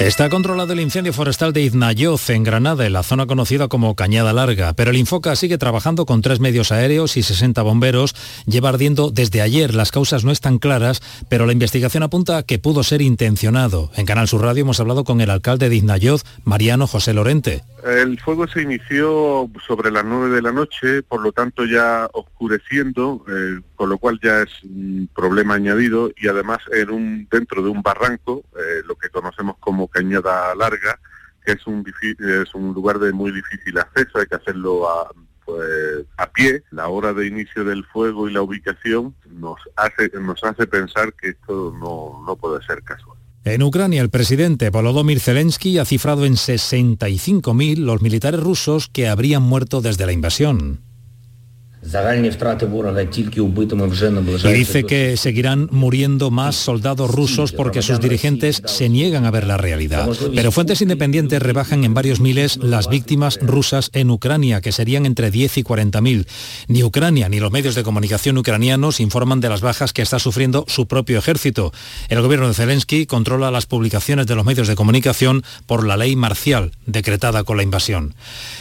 Está controlado el incendio forestal de Iznayoz, en Granada, en la zona conocida como Cañada Larga, pero el Infoca sigue trabajando con tres medios aéreos y 60 bomberos. Lleva ardiendo desde ayer. Las causas no están claras, pero la investigación apunta a que pudo ser intencionado. En Canal Sur Radio hemos hablado con el alcalde de Iznayoz, Mariano José Lorente. El fuego se inició sobre las nueve de la noche, por lo tanto ya oscureciendo, eh, con lo cual ya es un problema añadido y además en un, dentro de un barranco, eh, lo que conocemos como cañada larga, que es un, es un lugar de muy difícil acceso, hay que hacerlo a, pues, a pie. La hora de inicio del fuego y la ubicación nos hace, nos hace pensar que esto no, no puede ser casual. En Ucrania, el presidente Volodymyr Zelensky ha cifrado en 65.000 los militares rusos que habrían muerto desde la invasión. Y dice que seguirán muriendo más soldados rusos porque sus dirigentes se niegan a ver la realidad. Pero fuentes independientes rebajan en varios miles las víctimas rusas en Ucrania, que serían entre 10 y 40 mil. Ni Ucrania ni los medios de comunicación ucranianos informan de las bajas que está sufriendo su propio ejército. El gobierno de Zelensky controla las publicaciones de los medios de comunicación por la ley marcial decretada con la invasión.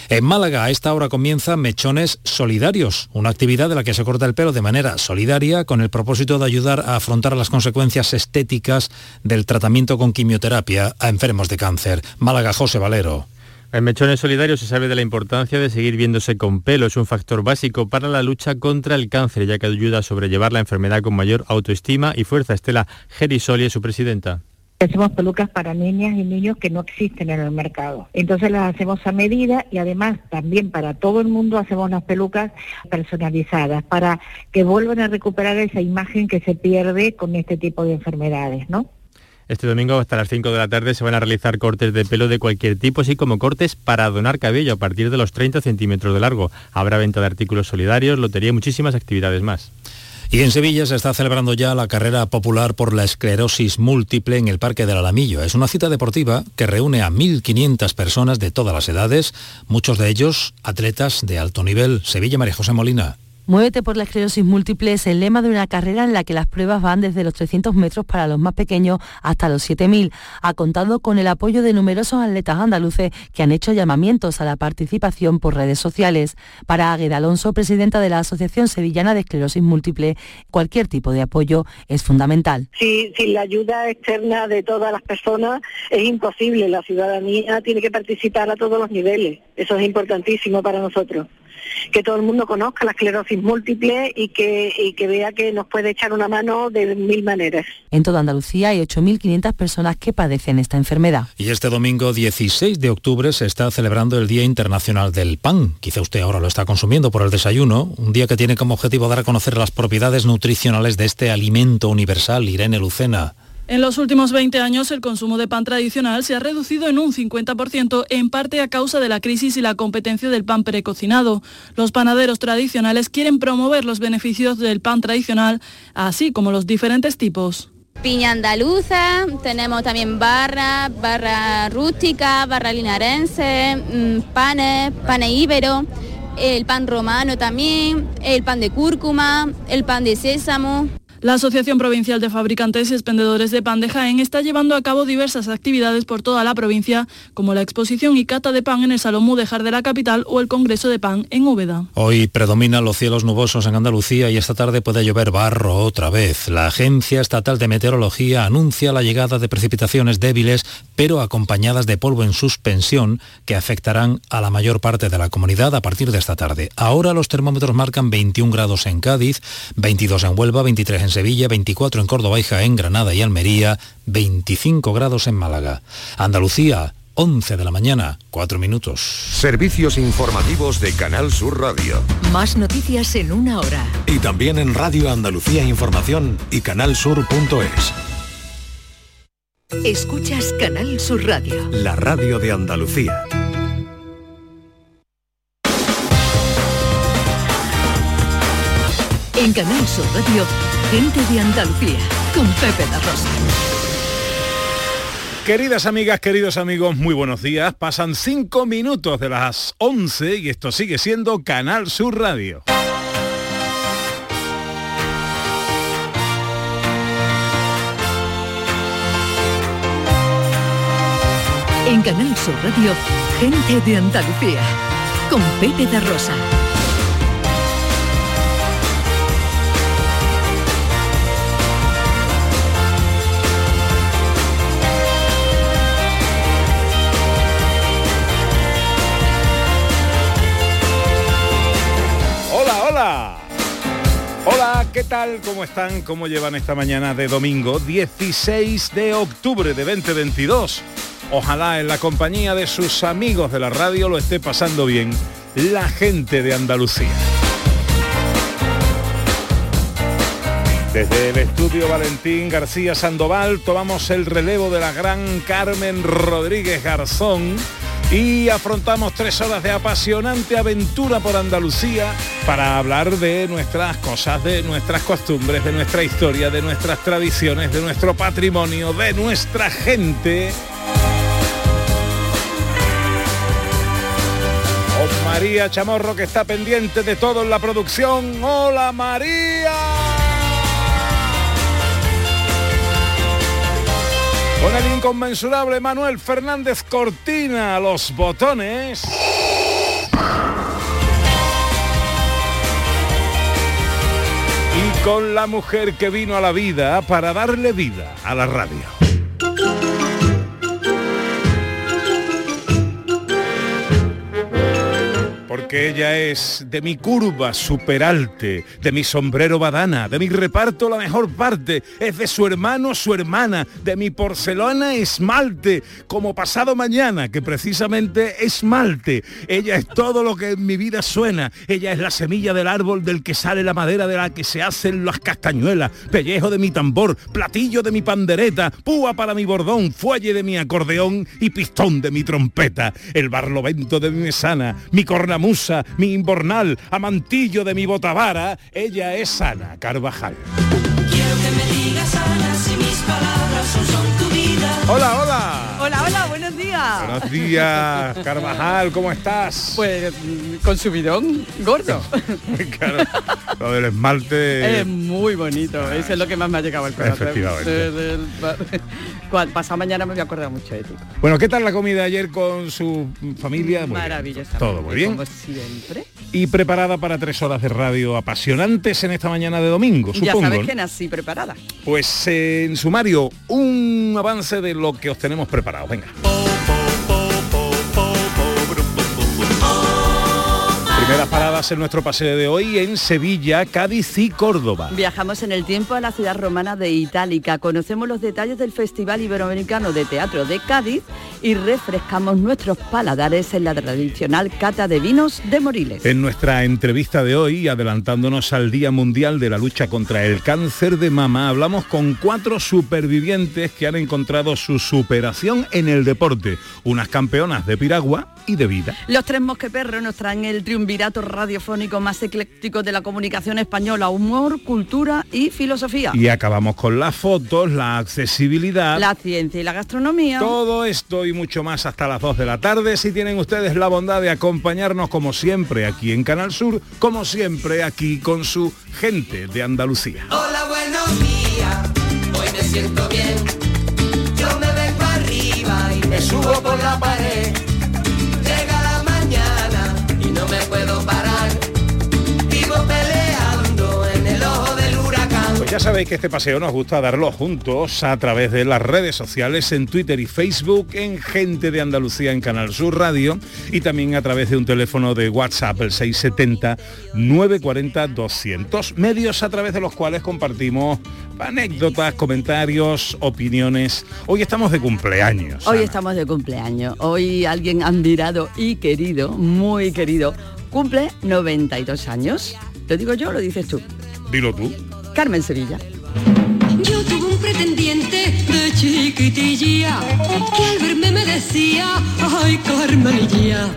En Málaga a esta hora comienza Mechones Solidarios, una actividad de la que se corta el pelo de manera solidaria con el propósito de ayudar a afrontar las consecuencias estéticas del tratamiento con quimioterapia a enfermos de cáncer. Málaga, José Valero. En Mechones Solidarios se sabe de la importancia de seguir viéndose con pelo. Es un factor básico para la lucha contra el cáncer, ya que ayuda a sobrellevar la enfermedad con mayor autoestima y fuerza. Estela Gerisoli es su presidenta. Hacemos pelucas para niñas y niños que no existen en el mercado. Entonces las hacemos a medida y además también para todo el mundo hacemos las pelucas personalizadas para que vuelvan a recuperar esa imagen que se pierde con este tipo de enfermedades, ¿no? Este domingo hasta las 5 de la tarde se van a realizar cortes de pelo de cualquier tipo, así como cortes para donar cabello a partir de los 30 centímetros de largo. Habrá venta de artículos solidarios, lotería y muchísimas actividades más. Y en Sevilla se está celebrando ya la carrera popular por la esclerosis múltiple en el Parque del Alamillo. Es una cita deportiva que reúne a 1.500 personas de todas las edades, muchos de ellos atletas de alto nivel. Sevilla, María José Molina. Muévete por la esclerosis múltiple es el lema de una carrera en la que las pruebas van desde los 300 metros para los más pequeños hasta los 7.000. Ha contado con el apoyo de numerosos atletas andaluces que han hecho llamamientos a la participación por redes sociales. Para Águeda Alonso, presidenta de la Asociación Sevillana de Esclerosis Múltiple, cualquier tipo de apoyo es fundamental. Si, sin la ayuda externa de todas las personas es imposible. La ciudadanía tiene que participar a todos los niveles. Eso es importantísimo para nosotros que todo el mundo conozca la esclerosis múltiple y que, y que vea que nos puede echar una mano de mil maneras. En toda Andalucía hay 8.500 personas que padecen esta enfermedad. Y este domingo 16 de octubre se está celebrando el Día Internacional del Pan. Quizá usted ahora lo está consumiendo por el desayuno, un día que tiene como objetivo dar a conocer las propiedades nutricionales de este alimento universal. Irene Lucena. En los últimos 20 años el consumo de pan tradicional se ha reducido en un 50%, en parte a causa de la crisis y la competencia del pan precocinado. Los panaderos tradicionales quieren promover los beneficios del pan tradicional, así como los diferentes tipos. Piña andaluza, tenemos también barra, barra rústica, barra linarense, mm, panes, panes íbero, el pan romano también, el pan de cúrcuma, el pan de sésamo. La Asociación Provincial de Fabricantes y Expendedores de Pan de Jaén está llevando a cabo diversas actividades por toda la provincia, como la exposición y cata de pan en el Salón Mudejar de la capital o el Congreso de Pan en Úbeda. Hoy predominan los cielos nubosos en Andalucía y esta tarde puede llover barro otra vez. La Agencia Estatal de Meteorología anuncia la llegada de precipitaciones débiles, pero acompañadas de polvo en suspensión, que afectarán a la mayor parte de la comunidad a partir de esta tarde. Ahora los termómetros marcan 21 grados en Cádiz, 22 en Huelva, 23 en Sevilla, 24 en Córdoba y Jaén, Granada y Almería, 25 grados en Málaga. Andalucía, 11 de la mañana, 4 minutos. Servicios informativos de Canal Sur Radio. Más noticias en una hora. Y también en Radio Andalucía Información y canalsur.es. Escuchas Canal Sur Radio. La radio de Andalucía. En Canal Sur Radio, gente de Andalucía, con Pepe da Rosa. Queridas amigas, queridos amigos, muy buenos días. Pasan cinco minutos de las 11 y esto sigue siendo Canal Sur Radio. En Canal Sur Radio, gente de Andalucía, con Pepe da Rosa. ¿Qué tal? ¿Cómo están? ¿Cómo llevan esta mañana de domingo 16 de octubre de 2022? Ojalá en la compañía de sus amigos de la radio lo esté pasando bien la gente de Andalucía. Desde el estudio Valentín García Sandoval tomamos el relevo de la gran Carmen Rodríguez Garzón y afrontamos tres horas de apasionante aventura por Andalucía para hablar de nuestras cosas, de nuestras costumbres, de nuestra historia, de nuestras tradiciones, de nuestro patrimonio, de nuestra gente. María Chamorro que está pendiente de todo en la producción. ¡Hola María! Con el inconmensurable Manuel Fernández Cortina, los botones. Y con la mujer que vino a la vida para darle vida a la radio. Porque ella es de mi curva superalte, de mi sombrero badana, de mi reparto la mejor parte, es de su hermano su hermana, de mi porcelana esmalte, como pasado mañana, que precisamente esmalte. Ella es todo lo que en mi vida suena, ella es la semilla del árbol del que sale la madera de la que se hacen las castañuelas, pellejo de mi tambor, platillo de mi pandereta, púa para mi bordón, fuelle de mi acordeón y pistón de mi trompeta, el barlovento de mi mesana, mi cornamenta musa, mi imbornal, amantillo de mi botavara, ella es Ana Carvajal. Quiero que me digas, Ana, si mis palabras son tu vida. Hola, hola. Hola, hola, días. Buenos días, Carvajal, ¿cómo estás? Pues con su bidón gordo. claro, lo del esmalte... Es muy bonito, eso es lo que más me ha llegado al corazón. Efectivamente. Pasado mañana me voy a acordar mucho de ti. Bueno, ¿qué tal la comida ayer con su familia? Maravillosa. Todo muy bien. Como siempre. Y preparada para tres horas de radio apasionantes en esta mañana de domingo, supongo. Ya sabes que nací preparada. Pues en sumario, un avance de lo que os tenemos preparado. Venga. Primeras paradas en nuestro paseo de hoy en Sevilla, Cádiz y Córdoba. Viajamos en el tiempo a la ciudad romana de Itálica, conocemos los detalles del Festival Iberoamericano de Teatro de Cádiz y refrescamos nuestros paladares en la tradicional cata de vinos de Moriles. En nuestra entrevista de hoy, adelantándonos al Día Mundial de la Lucha contra el Cáncer de Mama, hablamos con cuatro supervivientes que han encontrado su superación en el deporte, unas campeonas de piragua y de vida. Los tres mosqueperros nos traen el triunvirato radiofónico más ecléctico de la comunicación española, humor, cultura y filosofía. Y acabamos con las fotos, la accesibilidad, la ciencia y la gastronomía. Todo esto y mucho más hasta las 2 de la tarde si tienen ustedes la bondad de acompañarnos como siempre aquí en Canal Sur, como siempre aquí con su gente de Andalucía. Hola, buenos días. Hoy me siento bien. Yo me vengo arriba y me subo por la pared ya sabéis que este paseo nos gusta darlo juntos a través de las redes sociales, en Twitter y Facebook, en Gente de Andalucía en Canal Sur Radio y también a través de un teléfono de WhatsApp, el 670-940-200. Medios a través de los cuales compartimos anécdotas, comentarios, opiniones. Hoy estamos de cumpleaños. Hoy estamos de cumpleaños. Hoy alguien admirado y querido, muy querido, cumple 92 años. ¿Lo digo yo o lo dices tú? Dilo tú. Carmen Sevilla. Yo tuve un pretendiente de chiquitilla que al verme me decía, ay Carmenilla,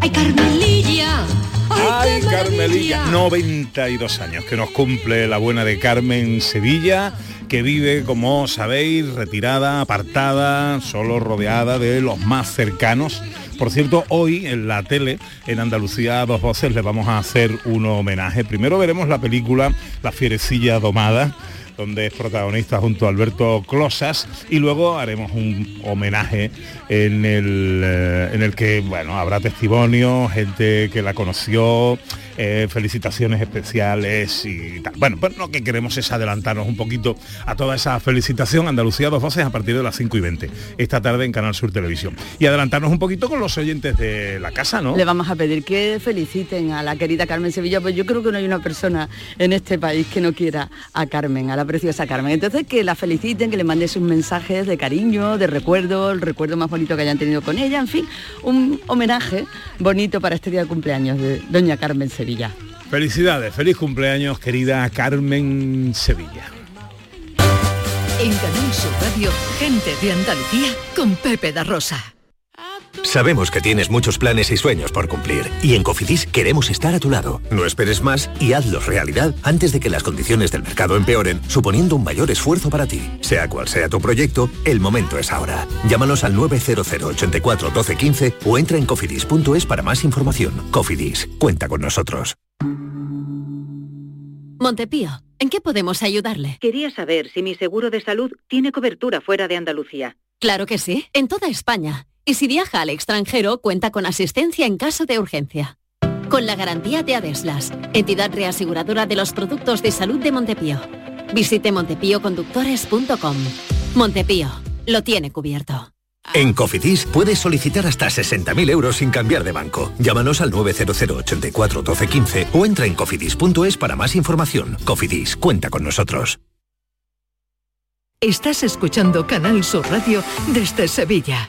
ay Carmelilla. Ay, Carmelilla, 92 años que nos cumple la buena de Carmen Sevilla, que vive, como sabéis, retirada, apartada, solo rodeada de los más cercanos. Por cierto, hoy en la tele, en Andalucía dos voces, le vamos a hacer un homenaje. Primero veremos la película La fierecilla domada donde es protagonista junto a Alberto Closas, y luego haremos un homenaje en el, eh, en el que bueno, habrá testimonio, gente que la conoció, eh, felicitaciones especiales y tal. Bueno, pues lo que queremos es adelantarnos un poquito a toda esa felicitación. Andalucía dos voces a partir de las 5 y 20, esta tarde en Canal Sur Televisión. Y adelantarnos un poquito con los oyentes de la casa, ¿no? Le vamos a pedir que feliciten a la querida Carmen Sevilla, pues yo creo que no hay una persona en este país que no quiera a Carmen, a la preciosa Carmen. Entonces que la feliciten, que le mande sus mensajes de cariño, de recuerdo, el recuerdo más bonito que hayan tenido con ella, en fin, un homenaje bonito para este día de cumpleaños de doña Carmen Sevilla. Felicidades, feliz cumpleaños querida Carmen Sevilla. En Canal Sur Radio, gente de Andalucía con Pepe da Rosa. Sabemos que tienes muchos planes y sueños por cumplir y en Cofidis queremos estar a tu lado. No esperes más y hazlos realidad antes de que las condiciones del mercado empeoren, suponiendo un mayor esfuerzo para ti. Sea cual sea tu proyecto, el momento es ahora. Llámanos al 900 84 12 15 o entra en cofidis.es para más información. Cofidis, cuenta con nosotros. Montepío, ¿en qué podemos ayudarle? Quería saber si mi seguro de salud tiene cobertura fuera de Andalucía. Claro que sí, en toda España. Y si viaja al extranjero, cuenta con asistencia en caso de urgencia. Con la garantía de Adeslas, entidad reaseguradora de los productos de salud de Montepío. Visite montepíoconductores.com. Montepío, lo tiene cubierto. En Cofidis puedes solicitar hasta 60.000 euros sin cambiar de banco. Llámanos al 900 84 12 15 o entra en cofidis.es para más información. Cofidis, cuenta con nosotros. Estás escuchando Canal Sur Radio desde Sevilla.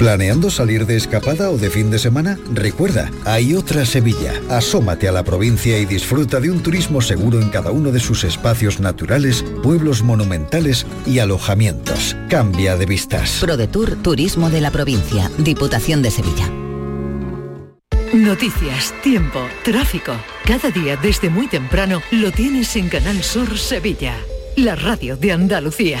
¿Planeando salir de escapada o de fin de semana? Recuerda, hay otra Sevilla. Asómate a la provincia y disfruta de un turismo seguro en cada uno de sus espacios naturales, pueblos monumentales y alojamientos. Cambia de vistas. ProDetour Turismo de la Provincia, Diputación de Sevilla. Noticias, tiempo, tráfico. Cada día desde muy temprano lo tienes en Canal Sur Sevilla, la radio de Andalucía.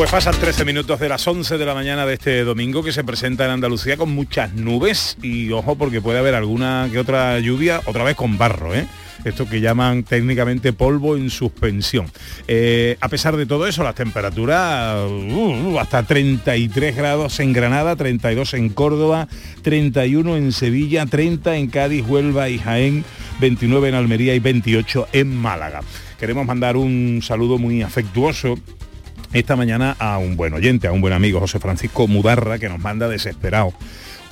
Pues pasan 13 minutos de las 11 de la mañana de este domingo que se presenta en Andalucía con muchas nubes y ojo porque puede haber alguna que otra lluvia, otra vez con barro, ¿eh? esto que llaman técnicamente polvo en suspensión. Eh, a pesar de todo eso, las temperaturas uh, hasta 33 grados en Granada, 32 en Córdoba, 31 en Sevilla, 30 en Cádiz, Huelva y Jaén, 29 en Almería y 28 en Málaga. Queremos mandar un saludo muy afectuoso esta mañana a un buen oyente, a un buen amigo, José Francisco Mudarra, que nos manda desesperado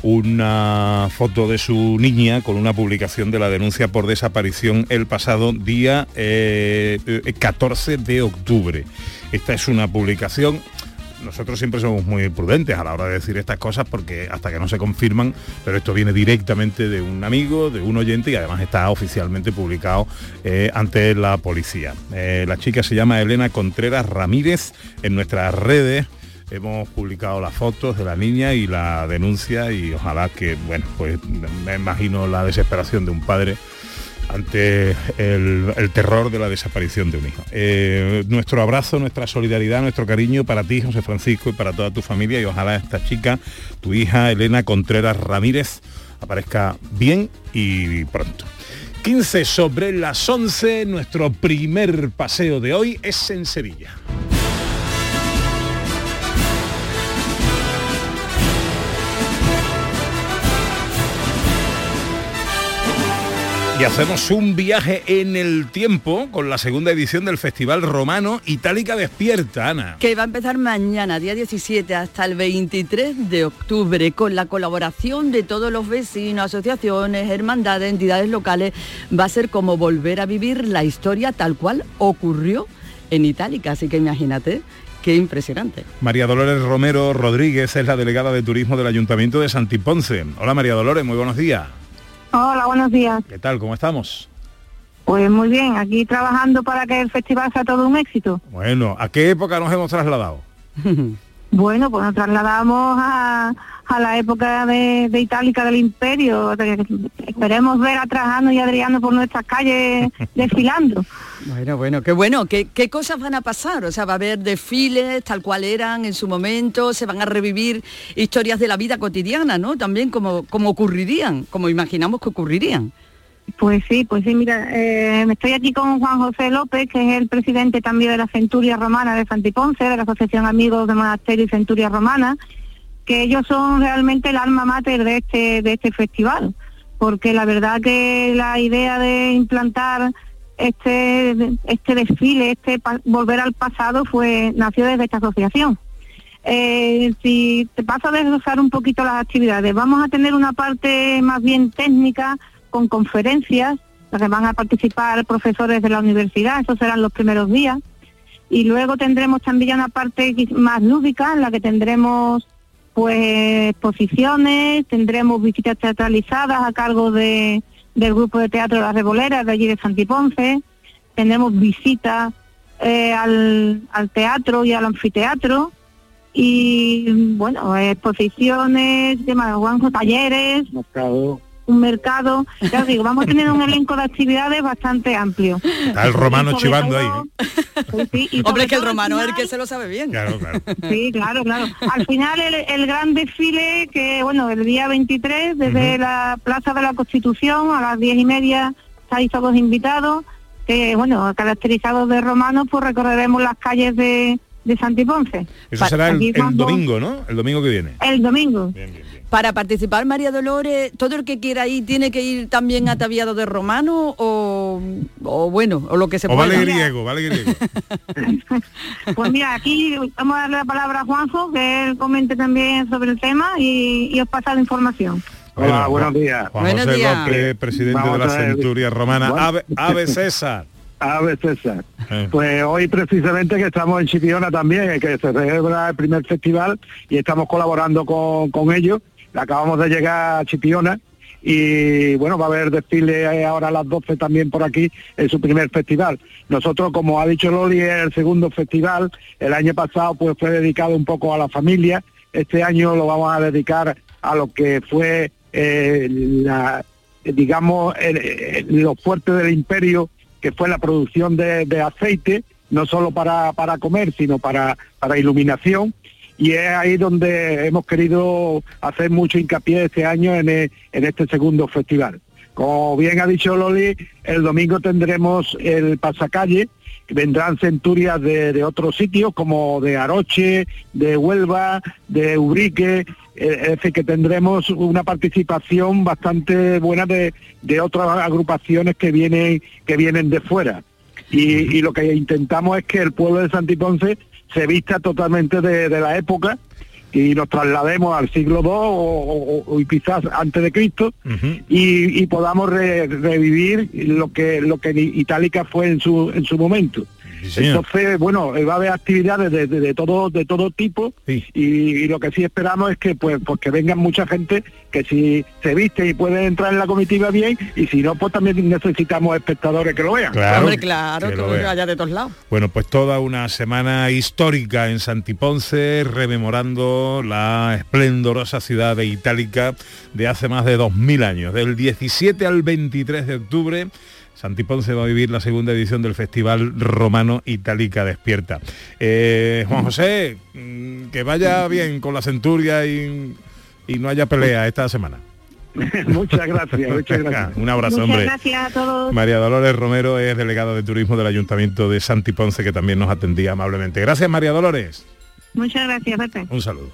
una foto de su niña con una publicación de la denuncia por desaparición el pasado día 14 eh, de octubre. Esta es una publicación nosotros siempre somos muy prudentes a la hora de decir estas cosas porque hasta que no se confirman, pero esto viene directamente de un amigo, de un oyente y además está oficialmente publicado eh, ante la policía. Eh, la chica se llama Elena Contreras Ramírez en nuestras redes. Hemos publicado las fotos de la niña y la denuncia y ojalá que, bueno, pues me imagino la desesperación de un padre ante el, terror de la desaparición de un hijo. Eh, nuestro abrazo, nuestra solidaridad, nuestro cariño para ti, José Francisco, y para toda tu familia y ojalá esta chica, tu hija Elena Contreras Ramírez, aparezca bien y pronto. 15 sobre las 11, nuestro primer paseo de hoy es en Sevilla. Y hacemos un viaje en el tiempo con la segunda edición del Festival Romano Itálica Despierta, Ana. Que va a empezar mañana, día 17, hasta el 23 de octubre, con la colaboración de todos los vecinos, asociaciones, hermandades, entidades locales. Va a ser como volver a vivir la historia tal cual ocurrió en Itálica. Así que imagínate Qué impresionante. María Dolores Romero Rodríguez es la delegada de turismo del Ayuntamiento de Santiponce. Hola María Dolores, muy buenos días. Hola, buenos días. ¿Qué tal? ¿Cómo estamos? Pues muy bien, aquí trabajando para que el festival sea todo un éxito. Bueno, ¿a qué época nos hemos trasladado? Bueno, pues nos trasladamos a, a la época de, de Itálica del Imperio. esperemos ver a Trajano y Adriano por nuestras calles desfilando. Bueno, bueno, qué bueno. ¿Qué, ¿Qué cosas van a pasar? O sea, va a haber desfiles tal cual eran en su momento, se van a revivir historias de la vida cotidiana, ¿no? También como, como ocurrirían, como imaginamos que ocurrirían. Pues sí, pues sí, mira, eh, estoy aquí con Juan José López, que es el presidente también de la Centuria Romana de Santiponce, de la Asociación Amigos de Monasterio y Centuria Romana, que ellos son realmente el alma mater de este, de este festival, porque la verdad que la idea de implantar este, este desfile, este volver al pasado, fue nació desde esta asociación. Eh, si te paso a desglosar un poquito las actividades, vamos a tener una parte más bien técnica con conferencias, donde van a participar profesores de la universidad, esos serán los primeros días. Y luego tendremos también una parte más lúdica, en la que tendremos pues exposiciones, tendremos visitas teatralizadas a cargo de, del grupo de teatro Las Reboleras de allí de Santiponce, tendremos visitas eh, al, al teatro y al anfiteatro. Y bueno, exposiciones, temas Juanjo, talleres, un mercado, ya os digo, vamos a tener un elenco de actividades bastante amplio. Está el romano chivando todo- ahí. ¿eh? Sí, y Hombre, que el romano es el final- que se lo sabe bien. Claro, claro. Sí, claro, claro. Al final el, el gran desfile que, bueno, el día 23, desde la Plaza de la Constitución a las diez y media, estáis todos invitados, que, bueno, caracterizados de romanos, pues recorreremos las calles de, de Santiponce. Eso será el, domingo, ¿no? El domingo que viene. El domingo. Para participar, María Dolores, todo el que quiera ir tiene que ir también ataviado de romano o, o bueno, o lo que se O pueda. vale griego, vale griego. Pues mira, aquí vamos a darle la palabra a Juanjo, que él comente también sobre el tema y, y os pasa la información. Hola, Bueno, buenos días. Juan José López, presidente Vamos de la. Centuria Romana. Bueno. Ave, Ave César. Ave César. Eh. Pues hoy precisamente que estamos en Chipiona también, eh, que se celebra el primer festival y estamos colaborando con, con ellos. Acabamos de llegar a Chipiona y bueno, va a haber desfile eh, ahora a las 12 también por aquí en su primer festival. Nosotros, como ha dicho Loli, es el segundo festival. El año pasado pues fue dedicado un poco a la familia. Este año lo vamos a dedicar a lo que fue eh, la, digamos, el- el- lo fuerte del imperio, que fue la producción de, de aceite, no solo para, para comer, sino para, para iluminación. Y es ahí donde hemos querido hacer mucho hincapié este año en, e- en este segundo festival. Como bien ha dicho Loli, el domingo tendremos el pasacalle, vendrán centurias de, de otros sitios como de Aroche, de Huelva, de Ubrique, eh, es decir, que tendremos una participación bastante buena de, de otras agrupaciones que vienen, que vienen de fuera. Y, y lo que intentamos es que el pueblo de Santiponce se vista totalmente de, de la época y nos traslademos al siglo II o, o- o quizás antes de Cristo y, y podamos re- revivir lo que lo que Itálica fue en su en su momento. Entonces, bueno, eh, va a haber actividades de, de- de todo de todo tipo y, y lo que sí esperamos es que pues, pues que vengan mucha gente que si se viste y puede entrar en la comitiva bien y si no pues también necesitamos espectadores que lo vean. Claro, Hombre, claro, que que, lo vea. vaya de todos lados. Bueno, pues toda una semana histórica en Santiponce, rememorando la esplendorosa ciudad de Itálica de hace más de 2.000 años. Del 17 al 23 de octubre Santi Ponce va a vivir la segunda edición del Festival Romano Itálica Despierta. Eh, Juan José, mm, que vaya bien con la centuria y, y no haya pelea esta semana. muchas gracias, muchas gracias. Un abrazo, Muchas hombre. gracias a todos. María Dolores Romero es delegada de turismo del Ayuntamiento de Santi Ponce, que también nos atendía amablemente. Gracias, María Dolores. Muchas gracias, Pepe. Un saludo.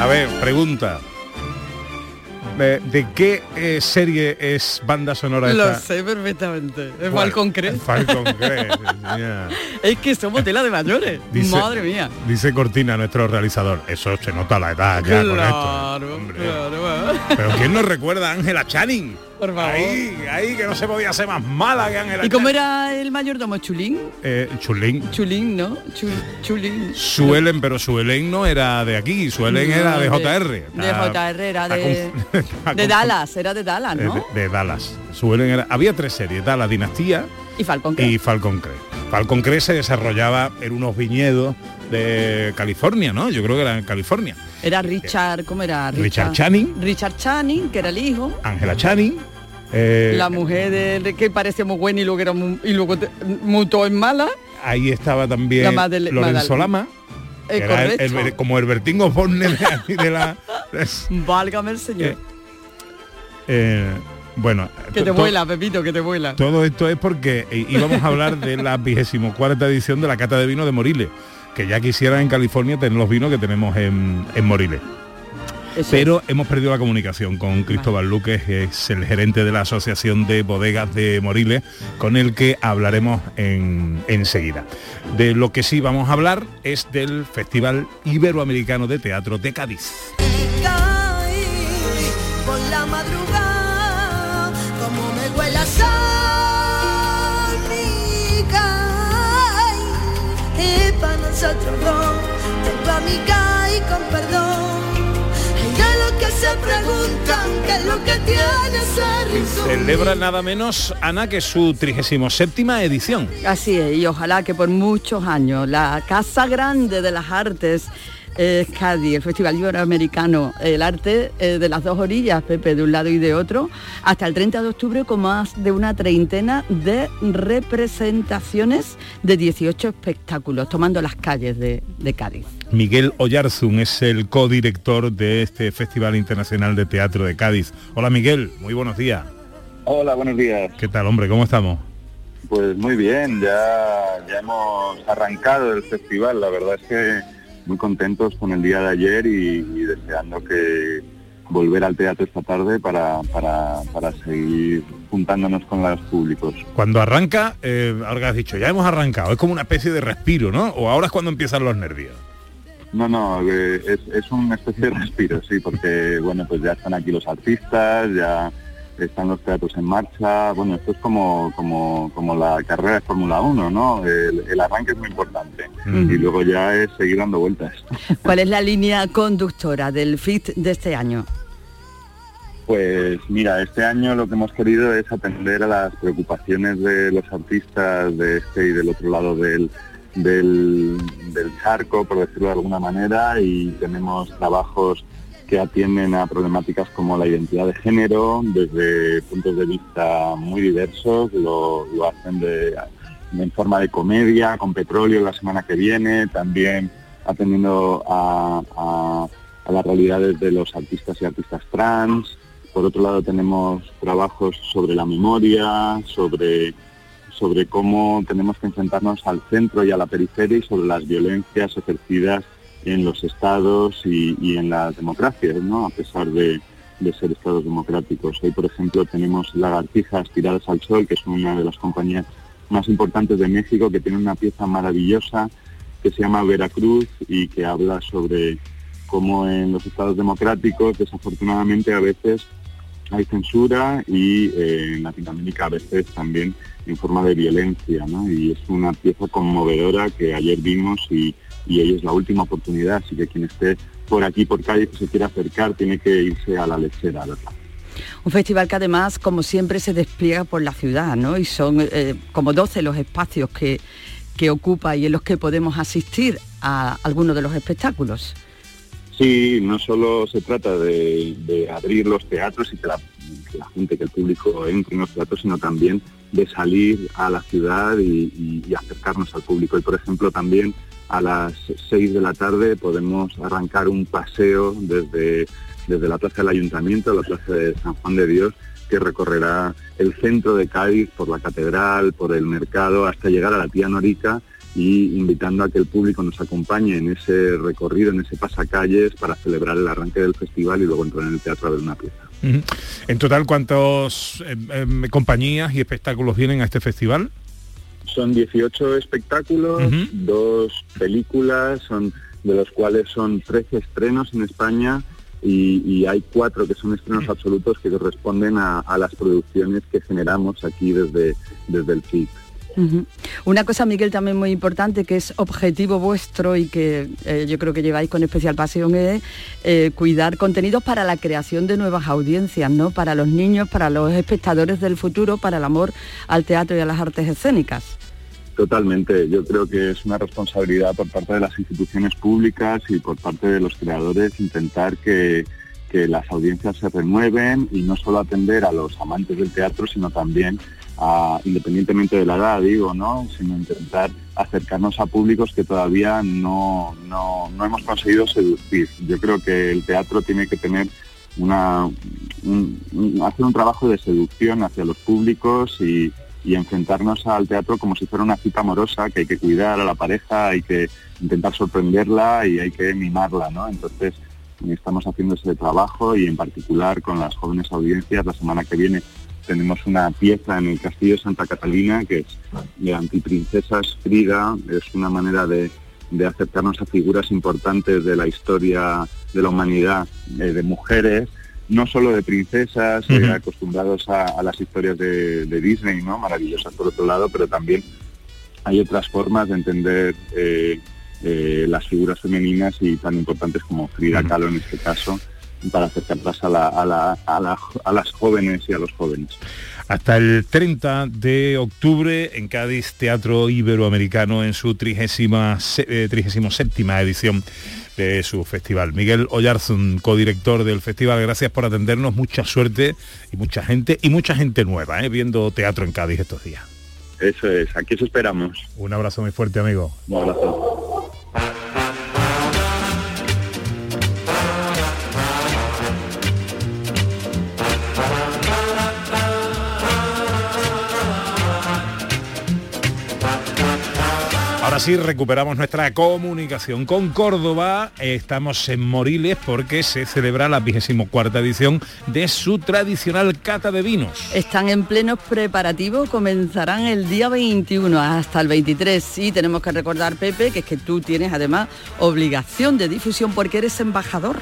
A ver, pregunta. ¿De, de qué eh, serie es banda sonora Lo esta? sé perfectamente. Es. Falcon Crest. Falcon Crest. Es que somos tela de mayores. Dice- Madre mía. Dice Cortina, nuestro realizador. Eso se nota la edad ya con esto. Claro, claro. Pero ¿quién nos recuerda a Ángela Channing? Por favor. Ahí, ahí que no se podía ser más mala que Ángela ¿Y cómo Channing. era el mayordomo? ¿Chulín? Eh, Chulín. Chulín, ¿no? Chul- chulín. Suelen, pero Suelen no era de aquí, Suelen No, era de de- JR. De Está- JR, era de, de Dallas, era de Dallas, ¿no? De, de Dallas. Suelen era, había tres series, Dallas Dinastía Y Falcon Crest. y Falcon Crest. Falcon Crest se desarrollaba en unos viñedos de California, ¿no? Yo creo que era en California. Era Richard, ¿cómo era? Richard Channing. Richard Channing, que era el hijo. Ángela Channing. eh, la mujer de, de que parecía muy buena y luego era mu- y luego mutó en mala. Ahí estaba también La Madele- Lorenzo Lama. Eh, era el- el- como el Bertín Osborne de, de la... es- Válgame el señor. eh, bueno, que te vuela, Pepito, que te vuela. Todo esto es porque eh, íbamos a hablar de la vigésimo cuarta edición de la Cata de Vino de Moriles, que ya quisieran en California tener los vinos que tenemos en, en Moriles. Pero hemos perdido la comunicación con Cristóbal Luque, que es el gerente de la Asociación de Bodegas de Moriles, con el que hablaremos en- enseguida. De lo que sí vamos a hablar es del Festival Iberoamericano de Teatro de Cádiz. caí por la Y dos, tengo a mi caí con perdón. Y de que se preguntan, qué es lo que tiene. Celebra nada menos, Ana, que su 37 edición. Así es, y ojalá que por muchos años la Casa Grande de las Artes es Cádiz, el Festival Iberoamericano, el arte eh, de las dos orillas, Pepe, de un lado y de otro, hasta el 30 de octubre con más de una treintena de representaciones de 18 espectáculos, tomando las calles de, de Cádiz. Miguel Oyarzún es el codirector de este Festival Internacional de Teatro de Cádiz. Hola Miguel, muy buenos días. Hola, buenos días. ¿Qué tal, hombre? ¿Cómo estamos? Pues muy bien, ya, ya hemos arrancado el festival. La verdad es que muy contentos con el día de ayer y, y deseando que volver al teatro esta tarde para, para, para seguir juntándonos con los públicos. Cuando arranca, eh, ahora que has dicho, ya hemos arrancado, es como una especie de respiro, ¿no? O ahora es cuando empiezan los nervios. No, no, eh, es, es una especie de respiro, sí, porque bueno, pues ya están aquí los artistas, ya están los teatros en marcha. Bueno, esto es como, como, como la carrera de Fórmula 1, ¿no? El, el arranque es muy importante Mm. y luego ya es seguir dando vueltas. ¿Cuál es la línea conductora del FIT de este año? Pues mira, este año lo que hemos querido es atender a las preocupaciones de los artistas de este y del otro lado del, del, del charco, por decirlo de alguna manera, y tenemos trabajos que atienden a problemáticas como la identidad de género desde puntos de vista muy diversos, lo, hacen de, en forma de comedia, con petróleo la semana que viene, también atendiendo a, a- a las realidades de los artistas y artistas trans. Por otro lado tenemos trabajos sobre la memoria, sobre, sobre cómo tenemos que enfrentarnos al centro y a la periferia y sobre las violencias ejercidas en los estados y, y en las democracias, ¿no? a pesar de, ser estados democráticos. Hoy, por ejemplo, tenemos Lagartijas Tiradas al Sol, que es una de las compañías más importantes de México, que tiene una pieza maravillosa que se llama Veracruz y que habla sobre cómo en los estados democráticos, desafortunadamente, a veces hay censura y eh, en Latinoamérica a veces también en forma de violencia, ¿no? Y es una pieza conmovedora que ayer vimos y, y hoy es la última oportunidad, así que quien esté por aquí, por calle, que se quiera acercar, tiene que irse a la lechera, a verla. Un festival que además, como siempre, se despliega por la ciudad, ¿no? Y son eh, como 12 los espacios que, que ocupa y en los que podemos asistir a algunos de los espectáculos. Sí, no solo se trata de, abrir los teatros y que la, gente, que el público entre en los teatros, sino también de salir a la ciudad y, acercarnos al público. Y por ejemplo también a las 6 de la tarde podemos arrancar un paseo desde, desde la plaza del ayuntamiento a la plaza de San Juan de Dios que recorrerá el centro de Cádiz por la catedral, por el mercado, hasta llegar a la tía Norica y invitando a que el público nos acompañe en ese recorrido, en ese pasacalles para celebrar el arranque del festival y luego entrar en el teatro a ver una pieza. En total, ¿cuántas em, em, compañías y espectáculos vienen a este festival? Son 18 espectáculos, dos películas, son de los cuales son 13 estrenos en España y, hay cuatro que son estrenos absolutos que corresponden a, las producciones que generamos aquí desde, desde el FIC. Una cosa, Miguel, también muy importante, que es objetivo vuestro y que eh, yo creo que lleváis con especial pasión, es eh, cuidar contenidos para la creación de nuevas audiencias, ¿no? Para los niños, para los espectadores del futuro, para el amor al teatro y a las artes escénicas. Totalmente, yo creo que es una responsabilidad por parte de las instituciones públicas y por parte de los creadores intentar que, que las audiencias se renueven y no solo atender a los amantes del teatro, sino también independientemente de la edad, digo, ¿no? Sino intentar acercarnos a públicos que todavía no, no, hemos conseguido seducir. Yo creo que el teatro tiene que tener una hacer un trabajo de seducción hacia los públicos y, y enfrentarnos al teatro como si fuera una cita amorosa que hay que cuidar a la pareja, hay que intentar sorprenderla y hay que mimarla, ¿no? Entonces estamos haciendo ese trabajo y en particular con las jóvenes audiencias. La semana que viene tenemos una pieza en el Castillo de Santa Catalina que es de antiprincesas Frida, es una manera de, acercarnos a figuras importantes de la historia de la humanidad, eh, de mujeres, no solo de princesas, eh, acostumbrados a, las historias de, Disney, ¿no? maravillosas por otro lado, pero también hay otras formas de entender eh, las figuras femeninas y tan importantes como Frida Kahlo en este caso para acercarlas a, la, a, las jóvenes y a los jóvenes. Hasta el 30 de octubre en Cádiz, Teatro Iberoamericano en su trigésima, eh, séptima edición de su festival. Miguel Oyarzun, codirector del festival, gracias por atendernos, mucha suerte y mucha gente y mucha gente nueva, ¿eh? viendo teatro en Cádiz estos días. Eso es, aquí os esperamos. Un abrazo muy fuerte, amigo. Un abrazo. Ahora sí recuperamos nuestra comunicación con Córdoba. Estamos en Moriles porque se celebra la 24 edición de su tradicional cata de vinos. Están en plenos preparativos, comenzarán el día 21 hasta el 23 y tenemos que recordar, Pepe, que es que tú tienes además obligación de difusión porque eres embajador.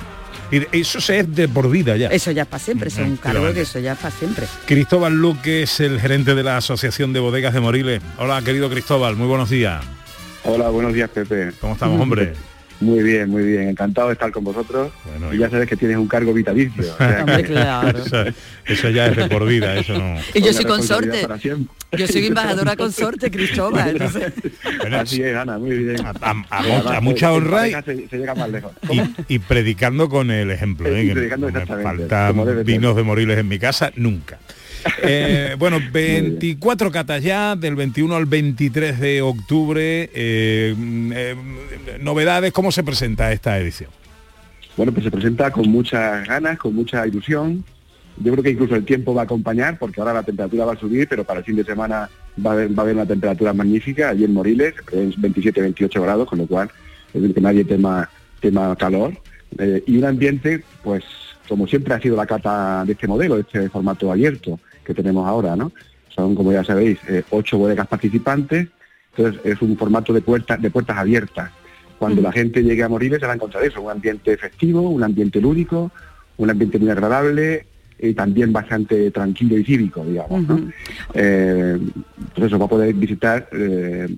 Y eso es de por vida ya. Eso ya es para siempre, es un cargo que eso ya es para siempre. Cristóbal Luque es el gerente de la Asociación de Bodegas de Moriles. Hola, querido Cristóbal, muy buenos días. Hola, buenos días, Pepe. ¿Cómo estamos, hombre? Muy bien, muy bien. Encantado de estar con vosotros. y ya sabes que tienes un cargo vitalicio. claro. eso, ya es de por vida, eso no. Y yo soy consorte. Yo soy embajadora consorte, Cristóbal. Así es, Ana, muy bien. A, mucha honra y, predicando con el ejemplo. ¿eh? predicando me faltan vinos de moriles en mi casa, nunca. Eh, bueno, 24 catas ya, del 21 al 23 de octubre. Eh, eh, novedades, ¿cómo se presenta esta edición? Bueno, pues se presenta con muchas ganas, con mucha ilusión. Yo creo que incluso el tiempo va a acompañar, porque ahora la temperatura va a subir, pero para el fin de semana va a haber, una temperatura magnífica. Allí en Moriles es 27-28 grados, con lo cual es decir, que nadie tema, tema calor. y un ambiente, pues como siempre ha sido la cata de este modelo, de este formato abierto que tenemos ahora, ¿no? Son, como ya sabéis, eh, ocho bodegas participantes, entonces es un formato de puertas, de puertas abiertas. Cuando la gente llegue a morir se va a encontrar eso, un ambiente festivo, un ambiente lúdico, un ambiente muy agradable y también bastante tranquilo y cívico, digamos. ¿no? Eh, entonces va a poder visitar eh,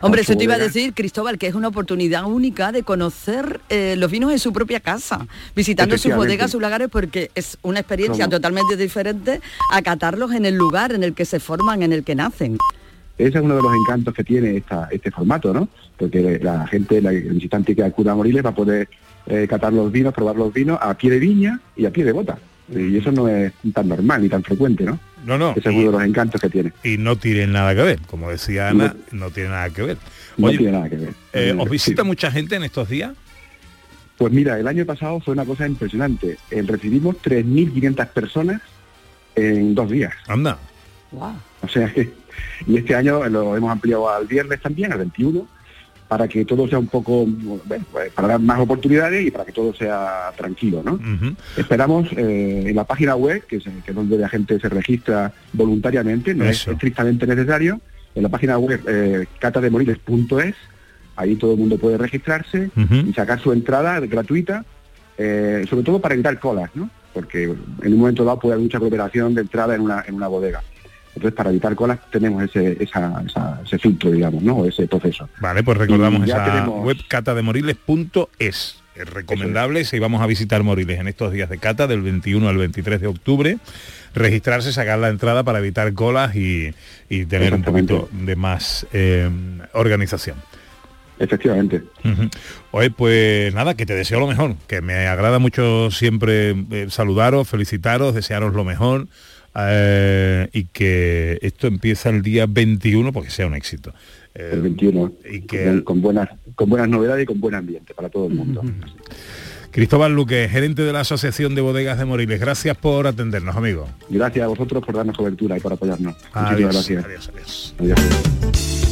Hombre, eso te iba a decir, Cristóbal, que es una oportunidad única de conocer eh, los vinos en su propia casa, visitando sus bodegas, sus lagares, porque es una experiencia totalmente diferente a catarlos en el lugar en el que se forman, en el que nacen. Ese es uno de los encantos que tiene esta, este formato, ¿no? Porque la gente, la, el visitante que acuda a Moriles va a poder eh, catar los vinos, probar los vinos a pie de viña y a pie de bota. Y eso no es tan normal ni tan frecuente, ¿no? No, no. Ese es uno de los encantos que tiene. Y no tienen nada que ver, como decía Ana, no, tiene nada que ver. No tiene nada que ver. eh, No, ¿Os sí. visita mucha gente en estos días? Pues mira, el año pasado fue una cosa impresionante. Eh, recibimos 3.500 personas en dos días. Anda. O sea que, y este año lo hemos ampliado al viernes también, al 21, para que todo sea un poco, bueno, pues, para dar más oportunidades y para que todo sea tranquilo, ¿no? Esperamos eh, en la página web, que es, que es donde la gente se registra voluntariamente, no Eso. es estrictamente necesario, en la página web eh, catademoriles.es, ahí todo el mundo puede registrarse y sacar su entrada gratuita, eh, sobre todo para evitar colas, ¿no? Porque en un momento dado puede haber mucha aglomeración de entrada en una, en una bodega. Entonces, para evitar colas tenemos ese, esa- esa- ese filtro, digamos, ¿no? Ese proceso. Vale, pues recordamos esa tenemos- web catademoriles.es. Es recomendable si vamos a visitar Moriles en estos días de cata, del 21 al 23 de octubre, registrarse, sacar la entrada para evitar colas y, y tener un poquito de más eh, organización. Efectivamente. Ujú. Oye, pues nada, que te deseo lo mejor, que me agrada mucho siempre eh, saludaros, felicitaros, desearos lo mejor eh, y que esto empieza el día 21 porque sea un éxito. Eh, El 21. y que con, con buenas, con buenas novedades y con buen ambiente para todo el mundo. Cristóbal Luque, gerente de la Asociación de Bodegas de Moriles, gracias por atendernos, amigo. Gracias a vosotros por darnos cobertura y por apoyarnos. Adiós, Muchísimas adiós, adiós.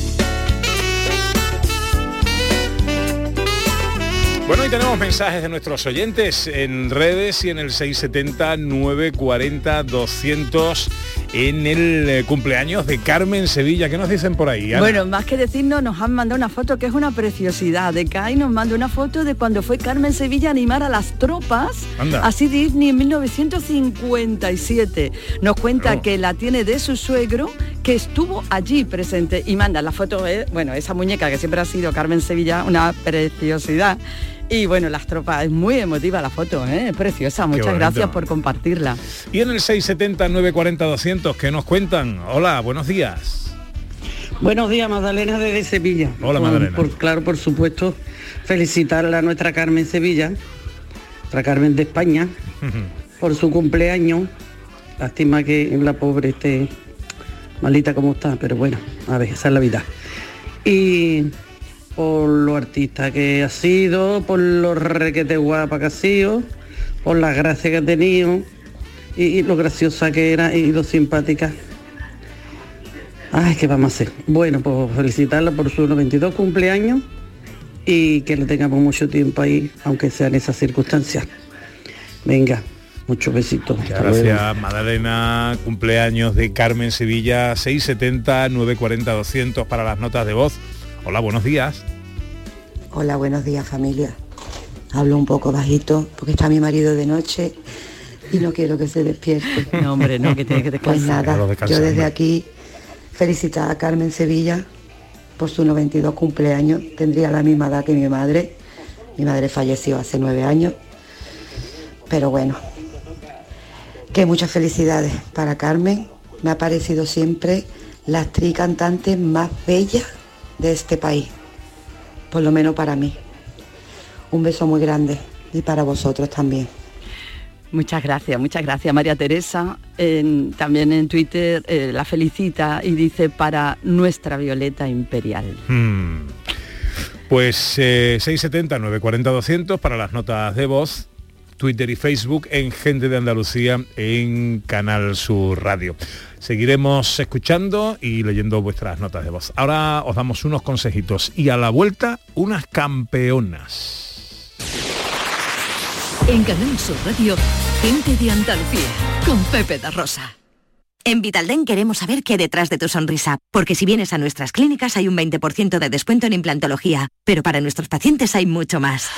Bueno, y tenemos mensajes de nuestros oyentes en redes y en el 670-940-200 en el eh, cumpleaños de Carmen Sevilla. ¿Qué nos dicen por ahí? Ana? Bueno, más que decirnos, nos han mandado una foto que es una preciosidad. De Kai nos manda una foto de cuando fue Carmen Sevilla a animar a las tropas Anda. a Disney en 1957. Nos cuenta que la tiene de su suegro que estuvo allí presente y manda la foto, eh, bueno, esa muñeca que siempre ha sido Carmen Sevilla, una preciosidad. Y bueno, las tropas, es muy emotiva la foto, ¿eh? es preciosa. Muchas gracias por compartirla. Y en el 670-940-200, ¿qué nos cuentan? Hola, buenos días. Buenos días, Magdalena desde Sevilla. Hola, Por- Magdalena. Por, claro, por supuesto, felicitarla a nuestra Carmen Sevilla, nuestra Carmen de España, por su cumpleaños. Lástima que la pobre esté malita como está, pero bueno, a ver, esa es la vida. Y por lo artista que ha sido, por lo requete guapa que ha sido, por la gracia que ha tenido y, y lo graciosa que era y lo simpática. Ay, ¿qué vamos a hacer? Bueno, pues felicitarla por su 92 cumpleaños y que le tengamos mucho tiempo ahí, aunque sea en esas circunstancias. Venga, muchos besitos. Gracias, Madalena. Cumpleaños de Carmen Sevilla, 670-940-200 para las notas de voz. Hola, buenos días. Hola, buenos días familia. Hablo un poco bajito porque está mi marido de noche y no quiero que se despierte. No, hombre, no, que tiene que Pues descansar. nada, Claro, descansar, yo desde hombre. aquí felicitar a Carmen Sevilla por su 92 cumpleaños. Tendría la misma edad que mi madre. Mi madre falleció hace nueve años. Pero bueno, que muchas felicidades para Carmen. Me ha parecido siempre la actriz cantante más bella de este país. Por lo menos para mí. Un beso muy grande y para vosotros también. Muchas gracias, muchas gracias María Teresa. En- también en Twitter eh, la felicita y dice para nuestra Violeta Imperial. Hmm. Pues eh, 670-940-200 para las notas de voz, Twitter y Facebook en Gente de Andalucía en Canal Sur Radio. Seguiremos escuchando y leyendo vuestras notas de voz. Ahora os damos unos consejitos y a la vuelta unas campeonas. En Canal Sur Radio, gente de Andalucía, con Pepe da Rosa. En Vitalden queremos saber qué hay detrás de tu sonrisa, porque si vienes a nuestras clínicas hay un 20% de descuento en implantología, pero para nuestros pacientes hay mucho más.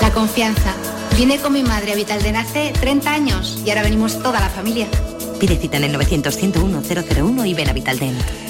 La confianza. Vine con mi madre a Vitalden hace 30 años y ahora venimos toda la familia. Pide cita en el 900 101 001 y ven a Vitalden.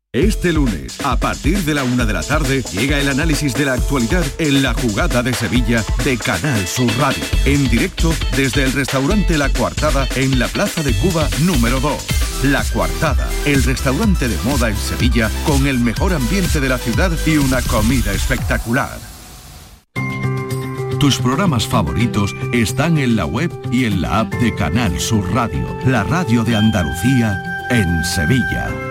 Este lunes, a partir de la una de la tarde, llega el análisis de la actualidad en la jugada de Sevilla de Canal Sur Radio. En directo desde el restaurante La Coartada en la Plaza de Cuba número 2. La Coartada, el restaurante de moda en Sevilla con el mejor ambiente de la ciudad y una comida espectacular. Tus programas favoritos están en la web y en la app de Canal Sur Radio, la radio de Andalucía en Sevilla.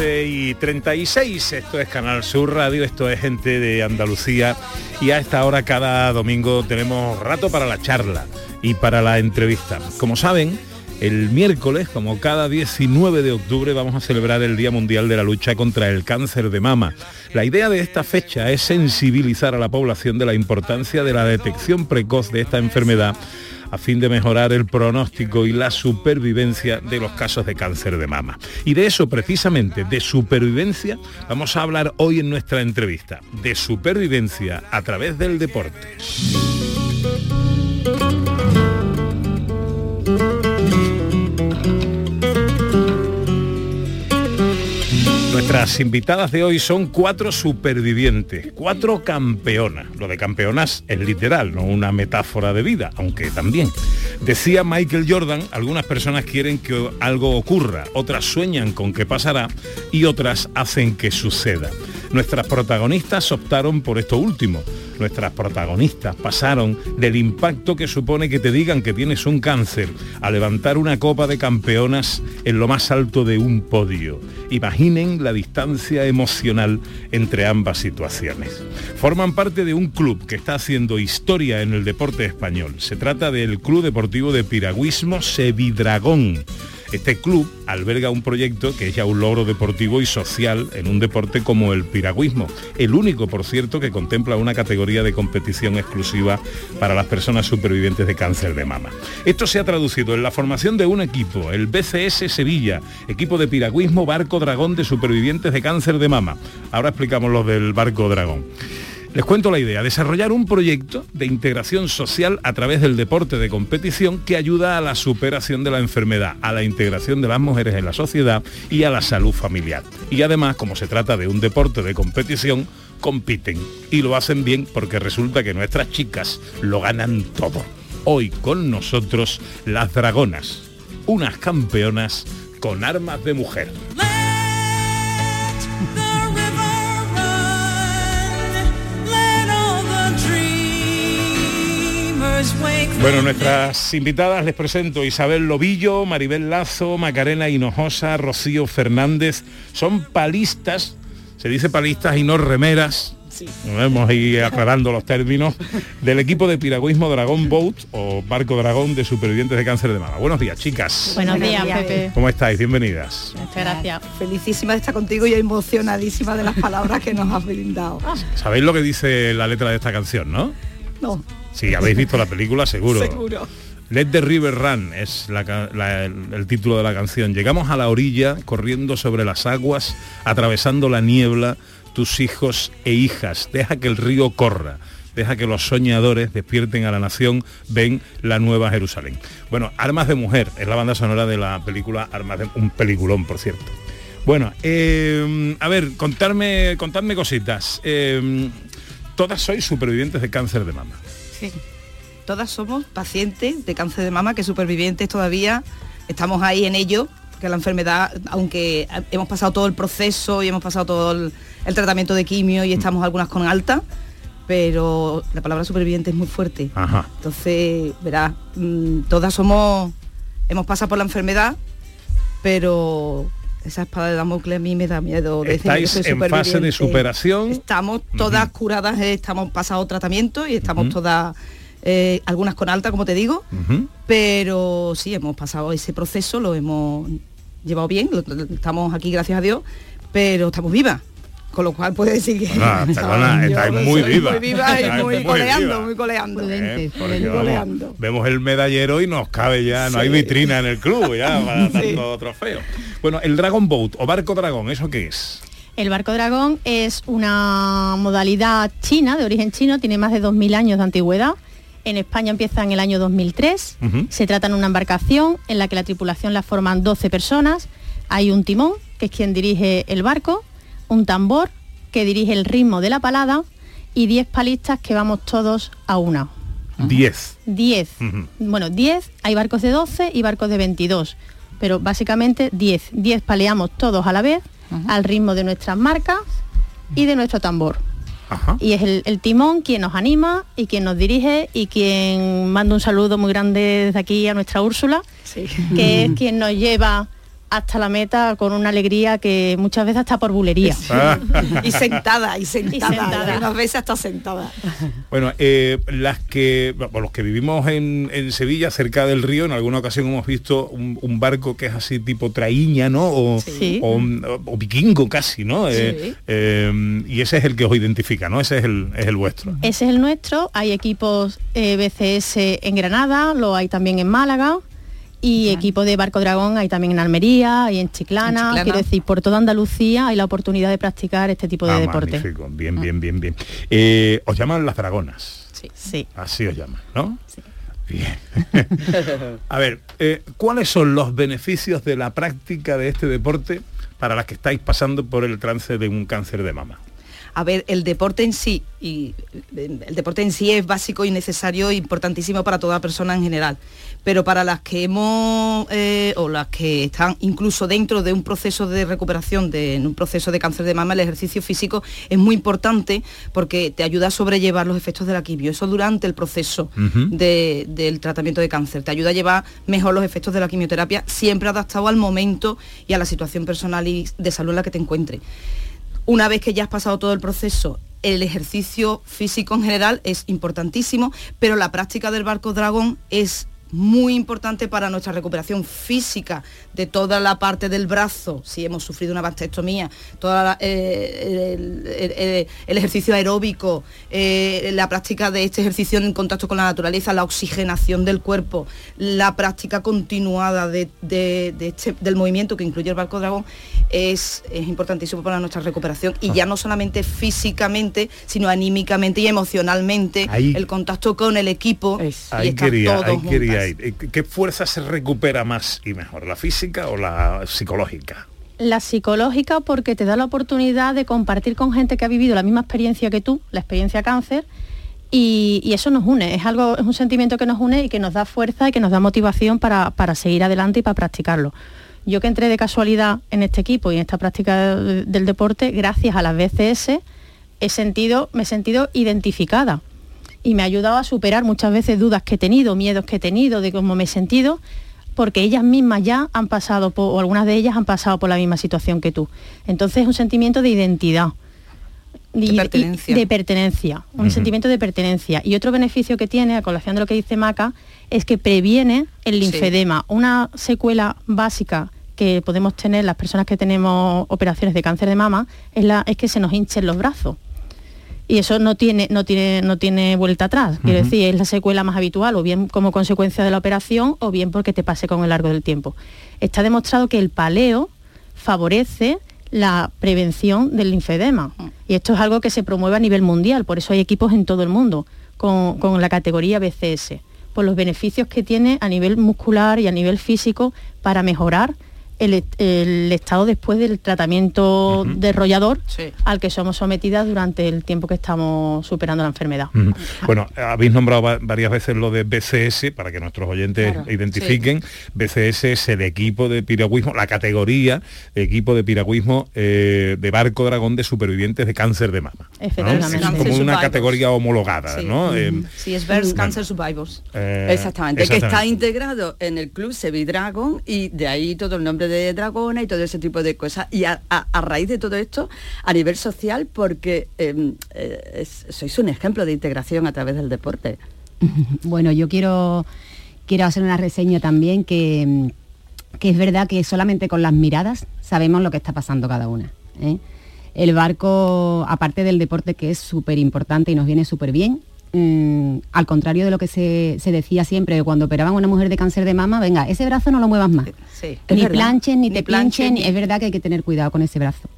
12 y 36. Esto es Canal Sur Radio, esto es gente de Andalucía y a esta hora cada domingo tenemos rato para la charla y para la entrevista. Como saben, el miércoles, como cada 19 de octubre, vamos a celebrar el Día Mundial de la Lucha contra el Cáncer de Mama. La idea de esta fecha es sensibilizar a la población de la importancia de la detección precoz de esta enfermedad a fin de mejorar el pronóstico y la supervivencia de los casos de cáncer de mama. Y de eso precisamente, de supervivencia, vamos a hablar hoy en nuestra entrevista, de supervivencia a través del deporte. Nuestras invitadas de hoy son cuatro supervivientes, cuatro campeonas. Lo de campeonas es literal, no una metáfora de vida, aunque también. Decía Michael Jordan, algunas personas quieren que algo ocurra, otras sueñan con que pasará y otras hacen que suceda. Nuestras protagonistas optaron por esto último. Nuestras protagonistas pasaron del impacto que supone que te digan que tienes un cáncer a levantar una copa de campeonas en lo más alto de un podio. Imaginen la distancia emocional entre ambas situaciones. Forman parte de un club que está haciendo historia en el deporte español. Se trata del Club Deportivo de Piragüismo Sevidragón. Este club alberga un proyecto que es ya un logro deportivo y social en un deporte como el piragüismo, el único, por cierto, que contempla una categoría de competición exclusiva para las personas supervivientes de cáncer de mama. Esto se ha traducido en la formación de un equipo, el BCS Sevilla, equipo de piragüismo Barco Dragón de supervivientes de cáncer de mama. Ahora explicamos los del Barco Dragón. Les cuento la idea, desarrollar un proyecto de integración social a través del deporte de competición que ayuda a la superación de la enfermedad, a la integración de las mujeres en la sociedad y a la salud familiar. Y además, como se trata de un deporte de competición, compiten y lo hacen bien porque resulta que nuestras chicas lo ganan todo. Hoy con nosotros las dragonas, unas campeonas con armas de mujer. Bueno, nuestras invitadas les presento Isabel Lobillo, Maribel Lazo, Macarena Hinojosa, Rocío Fernández. Son palistas, se dice palistas y no remeras. Nos vemos ahí aclarando los términos del equipo de piragüismo Dragón Boat o Barco Dragón de supervivientes de cáncer de mama. Buenos días, chicas. Buenos días, Pepe. ¿Cómo estáis? Bienvenidas. Muchas gracias. Felicísima de estar contigo y emocionadísima de las palabras que nos has brindado. ¿Sabéis lo que dice la letra de esta canción, no? No. Si habéis visto la película, seguro. Seguro. Let the River Run es la ca- la- el, el título de la canción. Llegamos a la orilla, corriendo sobre las aguas, atravesando la niebla, tus hijos e hijas. Deja que el río corra. deja que los soñadores despierten a la nación, ven la nueva Jerusalén. Bueno, Armas de Mujer es la banda sonora de la película Armas de un peliculón, por cierto. Bueno, eh, a ver, contarme, contadme cositas. Eh, todas sois supervivientes de cáncer de mama. Sí. Todas somos pacientes de cáncer de mama que supervivientes todavía estamos ahí en ello, que la enfermedad, aunque hemos pasado todo el proceso y hemos pasado todo el, el tratamiento de quimio y estamos algunas con alta, pero la palabra superviviente es muy fuerte. Ajá. Entonces, verás, mm, todas somos, hemos pasado por la enfermedad, pero esa espada de Damocles a mí me da miedo. decir que Estáis soy en fase de superación. Estamos todas curadas, eh, estamos pasado tratamiento y estamos todas, eh, algunas con alta, como te digo, pero sí, hemos pasado ese proceso, lo hemos llevado bien, lo- estamos aquí gracias a Dios, pero estamos vivas. Con lo cual puede decir que Ah, perdona, estáis muy viva. Muy viva y muy, muy coleando, viva. muy coleando. Eh, vemos el medallero y nos cabe ya, no hay vitrina en el club ya para Sí. tanto trofeo. Bueno, el Dragon Boat o barco dragón, ¿eso qué es? El barco dragón es una modalidad china, de origen chino, tiene más de 2.000 años de antigüedad. En España empieza en el año 2003. Ujú. Se trata de una embarcación en la que la tripulación la forman 12 personas. Hay un timón, que es quien dirige el barco, un tambor, que dirige el ritmo de la palada, y 10 palistas que vamos todos a una. 10. 10. Bueno, 10, hay barcos de 12 y barcos de 22, pero básicamente 10. 10 paleamos todos a la vez, al ritmo de nuestras marcas y de nuestro tambor. Y es el, el timón quien nos anima y quien nos dirige y quien manda un saludo muy grande desde aquí a nuestra Úrsula, que es quien nos lleva hasta la meta con una alegría que muchas veces está por bulería. y sentada, y sentada, Y sentada. y unas veces hasta sentada. Bueno, eh, las que, bueno, los que vivimos en, en Sevilla, cerca del río, en alguna ocasión hemos visto un, un barco que es así tipo traíña, ¿no? O, Sí. o, o vikingo casi, ¿no? Sí. Eh, eh, y ese es el que os identifica, ¿no? Ese es el, es el vuestro. Ese es el nuestro. Hay equipos eh, BCS en Granada, lo hay también en Málaga. Y equipos de Barco Dragón hay también en Almería y en Chiclana. En Chiclana. Quiero decir, por toda Andalucía hay la oportunidad de practicar este tipo de Ah, deporte. magnífico. Bien, bien, bien, bien. Eh, os llaman las dragonas. Sí. sí. Así os llaman, ¿no? Bien. A ver, eh, ¿cuáles son los beneficios de la práctica de este deporte para las que estáis pasando por el trance de un cáncer de mama? A ver, el deporte en sí, y el deporte en sí es básico y necesario importantísimo para toda persona en general. Pero para las que hemos, eh, o las que están incluso dentro de un proceso de recuperación, de, en un proceso de cáncer de mama, el ejercicio físico es muy importante porque te ayuda a sobrellevar los efectos de la quimio. Eso durante el proceso de- del tratamiento de cáncer. Te ayuda a llevar mejor los efectos de la quimioterapia, siempre adaptado al momento y a la situación personal y de salud en la que te encuentres. Una vez que ya has pasado todo el proceso, el ejercicio físico en general es importantísimo, pero la práctica del barco dragón es muy importante para nuestra recuperación física de toda la parte del brazo, si hemos sufrido una mastectomía, toda la- eh, el, el- el- el ejercicio aeróbico, eh, la práctica de este ejercicio en contacto con la naturaleza, la oxigenación del cuerpo, la práctica continuada de- de- de este- del movimiento que incluye el barco dragón, es, es importantísimo para nuestra recuperación. Y ya no solamente físicamente, sino anímicamente y emocionalmente, Ahí- el contacto con el equipo. Y Ahí estar quería, todos ahí quería ¿Qué fuerza se recupera más y mejor, la física o la psicológica? La psicológica porque te da la oportunidad de compartir con gente que ha vivido la misma experiencia que tú, la experiencia cáncer, y, y eso nos une, es algo, es un sentimiento que nos une y que nos da fuerza y que nos da motivación para, para seguir adelante y para practicarlo. Yo que entré de casualidad en este equipo y en esta práctica de- del deporte, gracias a las BCS, he sentido, me he sentido identificada y me ha ayudado a superar muchas veces dudas que he tenido, miedos que he tenido, de cómo me he sentido, porque ellas mismas ya han pasado por, o algunas de ellas han pasado por la misma situación que tú. Entonces es un sentimiento de identidad. De pertenencia. de pertenencia, un sentimiento de pertenencia. Y otro beneficio que tiene, a colación de lo que dice Maca, es que previene el Sí. linfedema, una secuela básica que podemos tener las personas que tenemos operaciones de cáncer de mama, es, la, es que se nos hinchen los brazos. Y eso no tiene, no tiene, no tiene vuelta atrás. Quiero decir, es la secuela más habitual, o bien como consecuencia de la operación, o bien porque te pase con el largo del tiempo. Está demostrado que el paleo favorece la prevención del linfedema. Y esto es algo que se promueve a nivel mundial, por eso hay equipos en todo el mundo con, con la categoría BCS, por los beneficios que tiene a nivel muscular y a nivel físico para mejorar el, est- el estado después del tratamiento derrollador al que somos sometidas durante el tiempo que estamos superando la enfermedad. Bueno, habéis nombrado va- varias veces lo de BCS para que nuestros oyentes Claro, identifiquen. BCS es el equipo de piragüismo, la categoría de equipo de piragüismo eh, de barco dragón de supervivientes de cáncer de mama. ¿no? Efectivamente. Es Cancer como una categoría homologada, Sí. ¿no? Eh, Sí, es Breast Cancer Survivors. eh, Exactamente, que está integrado en el club Sevidragon y de ahí todo el nombre de Dragona y todo ese tipo de cosas. Y a, raíz de todo esto, a nivel social, porque eh, eh, sois un ejemplo de integración a través del deporte. Bueno, yo quiero, quiero hacer una reseña también que, que es verdad que solamente con las miradas sabemos lo que está pasando cada una. ¿eh? El barco, aparte del deporte que es súper importante y nos viene súper bien, mm, al contrario de lo que se, se decía siempre cuando operaban a una mujer de cáncer de mama, venga, ese brazo no lo muevas más. Sí, ni planchen, ni, te planchen, ni- es verdad que hay que tener cuidado con ese brazo.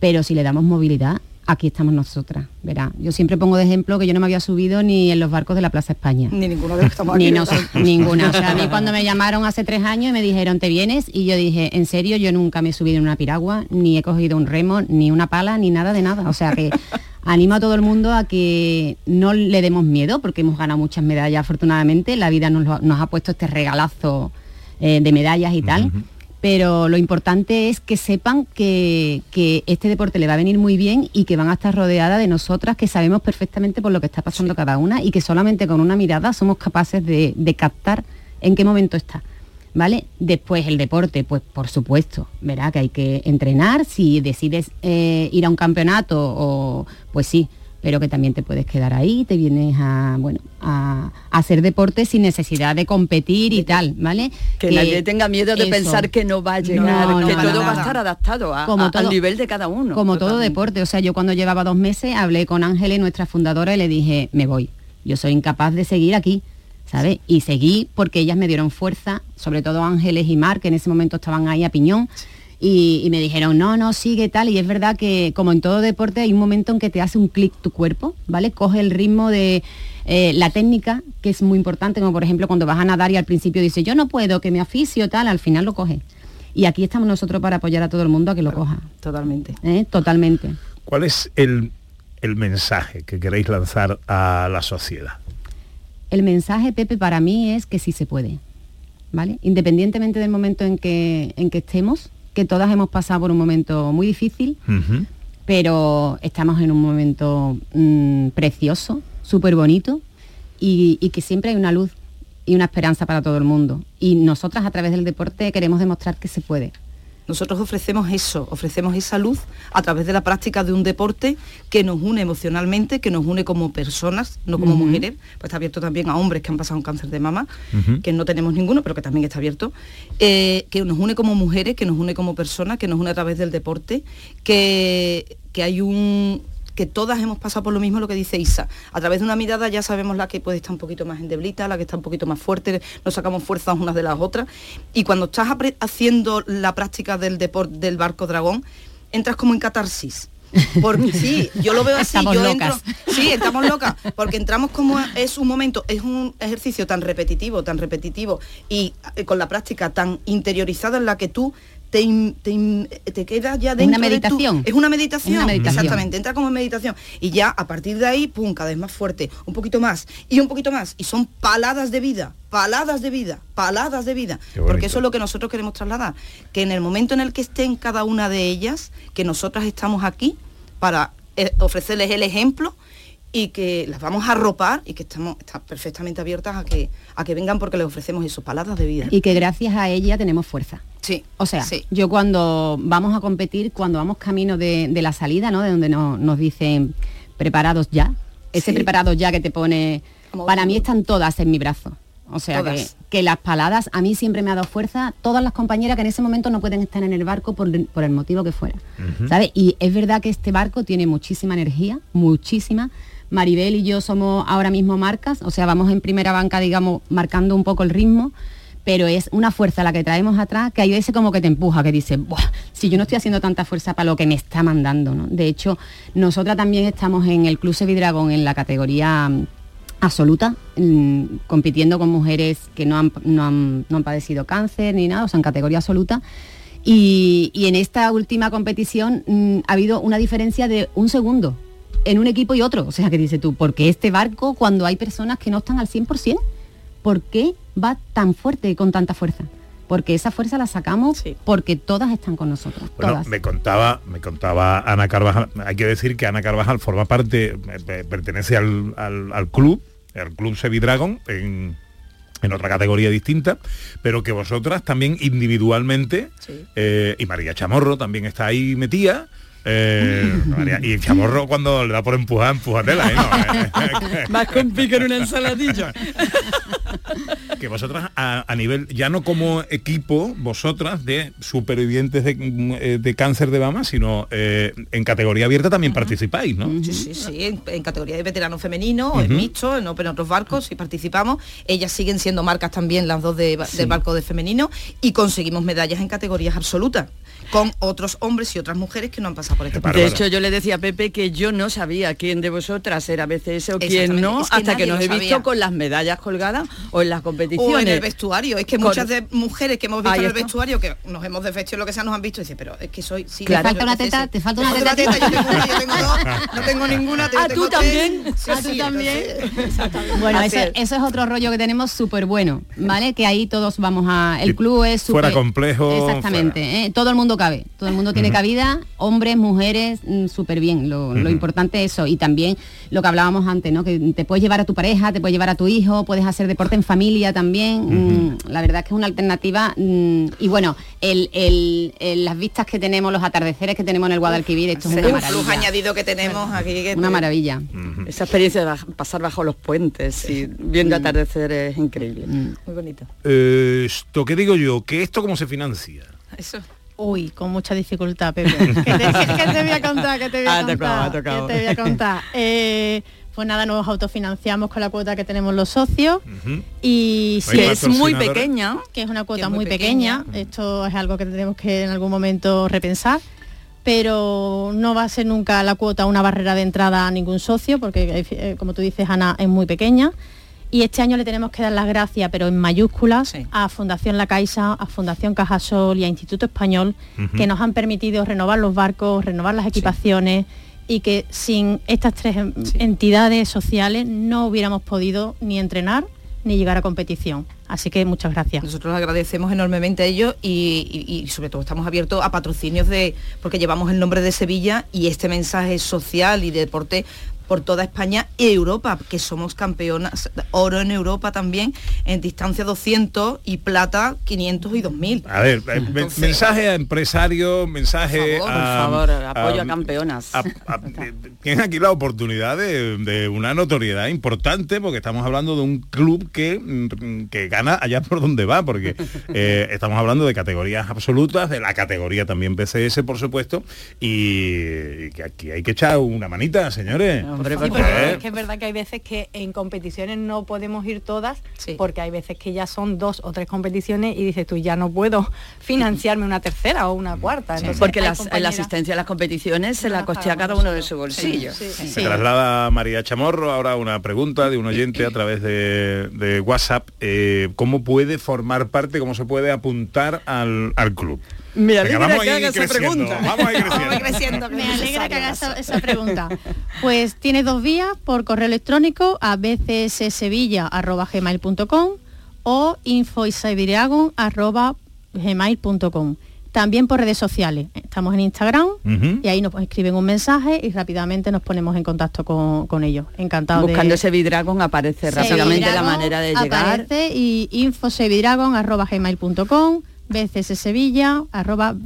Pero si le damos movilidad, aquí estamos nosotras, verá. Yo siempre pongo de ejemplo que yo no me había subido ni en los barcos de la Plaza España. Ni ninguno de los estamos Ni ninguna. O sea, a mí cuando me llamaron hace tres años y me dijeron, ¿te vienes? Y yo dije, en serio, yo nunca me he subido en una piragua, ni he cogido un remo, ni una pala, ni nada de nada. O sea que animo a todo el mundo a que no le demos miedo, porque hemos ganado muchas medallas afortunadamente. La vida nos, lo- nos ha puesto este regalazo eh, de medallas y tal. Pero lo importante es que sepan que, que este deporte le va a venir muy bien y que van a estar rodeadas de nosotras que sabemos perfectamente por lo que está pasando cada una y que solamente con una mirada somos capaces de, de captar en qué momento está. ¿Vale? Después el deporte, pues por supuesto, verá que hay que entrenar, si decides eh, ir a un campeonato, o, pues sí, pero que también te puedes quedar ahí, te vienes a, bueno, a, a hacer deporte sin necesidad de competir y tal, ¿vale? Que, nadie tenga miedo de eso. pensar que no va a llegar, No, no, que todo va a estar adaptado a- Como a- todo- al nivel de cada uno. Como todo deporte, o sea, yo cuando llevaba dos meses hablé con Ángeles, nuestra fundadora, y le dije, me voy. Yo soy incapaz de seguir aquí, ¿sabes? Y seguí porque ellas me dieron fuerza, sobre todo Ángeles y Mar, que en ese momento estaban ahí a piñón. Y, y me dijeron, no, no, sigue tal. Y es verdad que, como en todo deporte, hay un momento en que te hace un clic tu cuerpo, ¿vale? Coge el ritmo de eh, la técnica, que es muy importante, como por ejemplo cuando vas a nadar y al principio dices, yo no puedo, que me aficio, tal, al final lo coge. Y aquí estamos nosotros para apoyar a todo el mundo a que lo coja. Totalmente. ¿eh? Totalmente. ¿Cuál es el, el mensaje que queréis lanzar a la sociedad? El mensaje, Pepe, para mí es que sí se puede, ¿vale? Independientemente del momento en que, en que estemos, que todas hemos pasado por un momento muy difícil, pero estamos en un momento mm, precioso, súper bonito, y, y que siempre hay una luz y una esperanza para todo el mundo. Y nosotras a través del deporte queremos demostrar que se puede. Nosotros ofrecemos eso, ofrecemos esa luz a través de la práctica de un deporte que nos une emocionalmente, que nos une como personas, no como mujeres, pues está abierto también a hombres que han pasado un cáncer de mama, que no tenemos ninguno, pero que también está abierto, eh, que nos une como mujeres, que nos une como personas, que nos une a través del deporte, que, que hay un que todas hemos pasado por lo mismo lo que dice Isa. A través de una mirada ya sabemos la que puede estar un poquito más endeblita, la que está un poquito más fuerte, nos sacamos fuerzas unas de las otras. Y cuando estás haciendo la práctica del deporte del barco dragón, entras como en catarsis. Porque sí, yo lo veo así, Estamos yo locas. entro, sí, estamos locas, porque entramos como es un momento, es un ejercicio tan repetitivo, tan repetitivo y eh, con la práctica tan interiorizada en la que tú te, in- te, in- te quedas ya Es dentro una de tu- es una meditación, Es una meditación. exactamente, entra como en meditación. Y ya a partir de ahí, pum, cada vez más fuerte, un poquito más y un poquito más. Y son paladas de vida, paladas de vida, paladas de vida, porque eso es lo que nosotros queremos trasladar, que en el momento en el que estén cada una de ellas, que nosotras estamos aquí para eh, ofrecerles el ejemplo y que las vamos a arropar y que estamos están perfectamente abiertas a que a que vengan porque les ofrecemos eso, paladas de vida. Y que gracias a ella tenemos fuerza. Sí. O sea, Sí. yo cuando vamos a competir, cuando vamos camino de, de la salida, ¿no? De donde no- nos dicen preparados ya, ese Sí. preparados ya que te pone, para mí están todas en mi brazo. O sea, que, que las paladas a mí siempre me ha dado fuerza, todas las compañeras que en ese momento no pueden estar en el barco por, por el motivo que fuera. ¿sabes? Y es verdad que este barco tiene muchísima energía, muchísima. Maribel y yo somos ahora mismo marcas, o sea, vamos en primera banca, digamos, marcando un poco el ritmo, pero es una fuerza la que traemos atrás que hay veces como que te empuja, que dice, Buah, si yo no estoy haciendo tanta fuerza para lo que me está mandando, ¿no? De hecho, nosotras también estamos en el Club Sevidragón en la categoría mm, absoluta, mm, compitiendo con mujeres que no han, no han- padecido cáncer ni nada, o sea, en categoría absoluta. Y, y en esta última competición mm, ha habido una diferencia de un segundo en un equipo y otro. O sea, que dices tú, ¿por qué este barco cuando hay personas que no están al 100%? ¿Por qué va tan fuerte y con tanta fuerza? Porque esa fuerza la sacamos porque todas están con nosotros. Bueno, todas. me contaba, me contaba Ana Carvajal, hay que decir que Ana Carvajal forma parte, eh, eh, pertenece al, al- al club, al club Sevidragon, en, en otra categoría distinta, pero que vosotras también individualmente, eh, y María Chamorro también está ahí metida, eh, y Chamorro cuando le da por empujar, empujatela, ¿eh? No, Más con pico en una ensaladilla. que vosotras a, a nivel, ya no como equipo, vosotras de supervivientes de, eh, de cáncer de mama, sino eh, en categoría abierta también participáis, ¿no? Sí, sí, sí, en, en categoría de veterano femenino, en mixto, en, en otros barcos, y participamos. Ellas siguen siendo marcas también, las dos de, del barco de femenino, y conseguimos medallas en categorías absolutas, con otros hombres y otras mujeres que no han pasado por este De hecho, yo le decía a Pepe que yo no sabía quién de vosotras era BCS o quién no, es que hasta que nos he visto con las medallas colgadas o en las competiciones. O en el vestuario, es que Con- muchas de mujeres que hemos visto Ahí en el está. vestuario, que nos hemos desvestido lo que sea, nos han visto y dicen, pero es que soy... Sí, Claro. Te falta una teta, te falta una teta. yo tengo una, yo tengo dos, no tengo ninguna, yo Ah, tengo ¿tú tres. también? Sí, Ah, ¿tú sí, también? entonces- Bueno, eso, es. eso es otro rollo que tenemos súper bueno, ¿vale? Que ahí todos vamos a... El Y club es súper... fuera complejo, Exactamente, ¿eh? todo el mundo cabe, todo el mundo tiene cabida, hombres, mujeres, mm, súper bien. Lo, importante es eso. Y también lo que hablábamos antes, ¿no? Que te puedes llevar a tu pareja, te puedes llevar a tu hijo, puedes hacer deporte en familia también. mm, la verdad es que es una alternativa. mm, y bueno, el, el- el- las vistas que tenemos, los atardeceres que tenemos en el Guadalquivir, esto es una un maravilla. añadido que tenemos aquí. que Una te- maravilla. Esa experiencia de pasar bajo los puentes y viendo atardecer es increíble. Muy bonito. Eh, esto, ¿qué digo yo? ¿Que esto cómo se financia? Eso. Uy, con mucha dificultad, Pepe. ¿Qué te, qué te voy a contar? ¿Qué te voy a contar? Eh, pues nada, nos autofinanciamos con la cuota que tenemos los socios y Que es muy pequeña. que es una cuota es muy muy pequeña. Esto es algo que tenemos que en algún momento repensar. Pero no va a ser nunca la cuota una barrera de entrada a ningún socio, porque eh, como tú dices, Ana, es muy pequeña. Y este año le tenemos que dar las gracias, pero en mayúsculas, a Fundación La Caixa, a Fundación Cajasol y a Instituto Español, que nos han permitido renovar los barcos, renovar las equipaciones y que sin estas tres en- entidades sociales no hubiéramos podido ni entrenar ni llegar a competición. Así que muchas gracias. Nosotros agradecemos enormemente a ellos y, y- y sobre todo estamos abiertos a patrocinios de porque llevamos el nombre de Sevilla y este mensaje social y de deporte por toda España y Europa, que somos campeonas, oro en Europa también, en distancia 200 y plata 500 y 2000. A ver, eh, men- mensaje a empresarios, mensaje Por a... favor, apoyo a a- campeonas. a- a- eh, tienen aquí la oportunidad de, de una notoriedad importante porque estamos hablando de un club que, mm, que gana allá por donde va, porque eh, estamos hablando de categorías absolutas, de la categoría también PCS, por supuesto, y, y que aquí hay que echar una manita, señores. Sí, Por porque es que es verdad que hay veces que en competiciones no podemos ir todas, porque hay veces que ya son dos o tres competiciones y dices tú ya no puedo financiarme una tercera o una cuarta. Entonces, Porque las- la asistencia a las competiciones se la costea cada uno de su bolsillo. Se traslada a María Chamorro ahora una pregunta de un oyente a través de, de WhatsApp. eh, ¿Cómo puede formar parte, cómo se puede apuntar al, al club? Me alegra vamos que a ir haga esa pregunta. Vamos a ir creciendo. Me alegra que haga esa, esa pregunta. Pues tiene dos vías, por correo electrónico a bcssevilla.gmail.com o infoisiberiagon.gmail.com. También por redes sociales. Estamos en Instagram y ahí nos escriben un mensaje y rápidamente nos ponemos en contacto con, con ellos. Encantado Buscando de... ese Vidragon aparece rápidamente la manera de llegar. Aparece y infosevidragon.gmail.com bcssevilla arroba,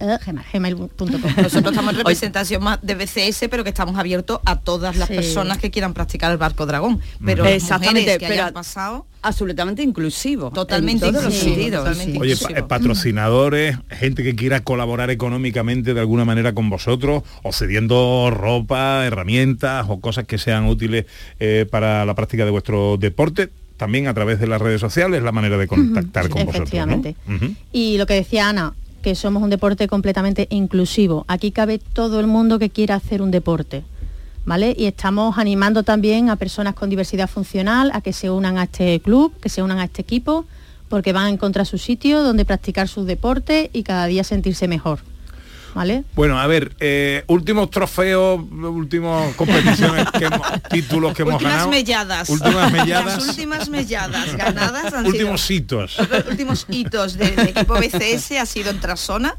eh, gmail.com Nosotros estamos en representación más de BCS, pero que estamos abiertos a todas las Sí. personas que quieran practicar el barco dragón. Pero Exactamente, mujeres que pero hayan pasado absolutamente inclusivo. Totalmente en todos los inclusivo, sentidos. totalmente Oye, eh, patrocinadores, gente que quiera colaborar económicamente de alguna manera con vosotros, o cediendo ropa, herramientas o cosas que sean útiles eh, para la práctica de vuestro deporte, también a través de las redes sociales la manera de contactar con vosotros. Y lo que decía Ana, que somos un deporte completamente inclusivo. Aquí cabe todo el mundo que quiera hacer un deporte. ¿Vale? Y estamos animando también a personas con diversidad funcional a que se unan a este club, que se unan a este equipo, porque van a encontrar su sitio donde practicar sus deportes y cada día sentirse mejor. ¿Vale? Bueno, a ver, eh, últimos trofeos, últimos competiciones, que hemos- títulos que hemos últimas ganado. melladas. Últimas melladas. Las últimas melladas ganadas han sido últimos hitos. los últimos hitos del equipo BCS ha sido en Trasona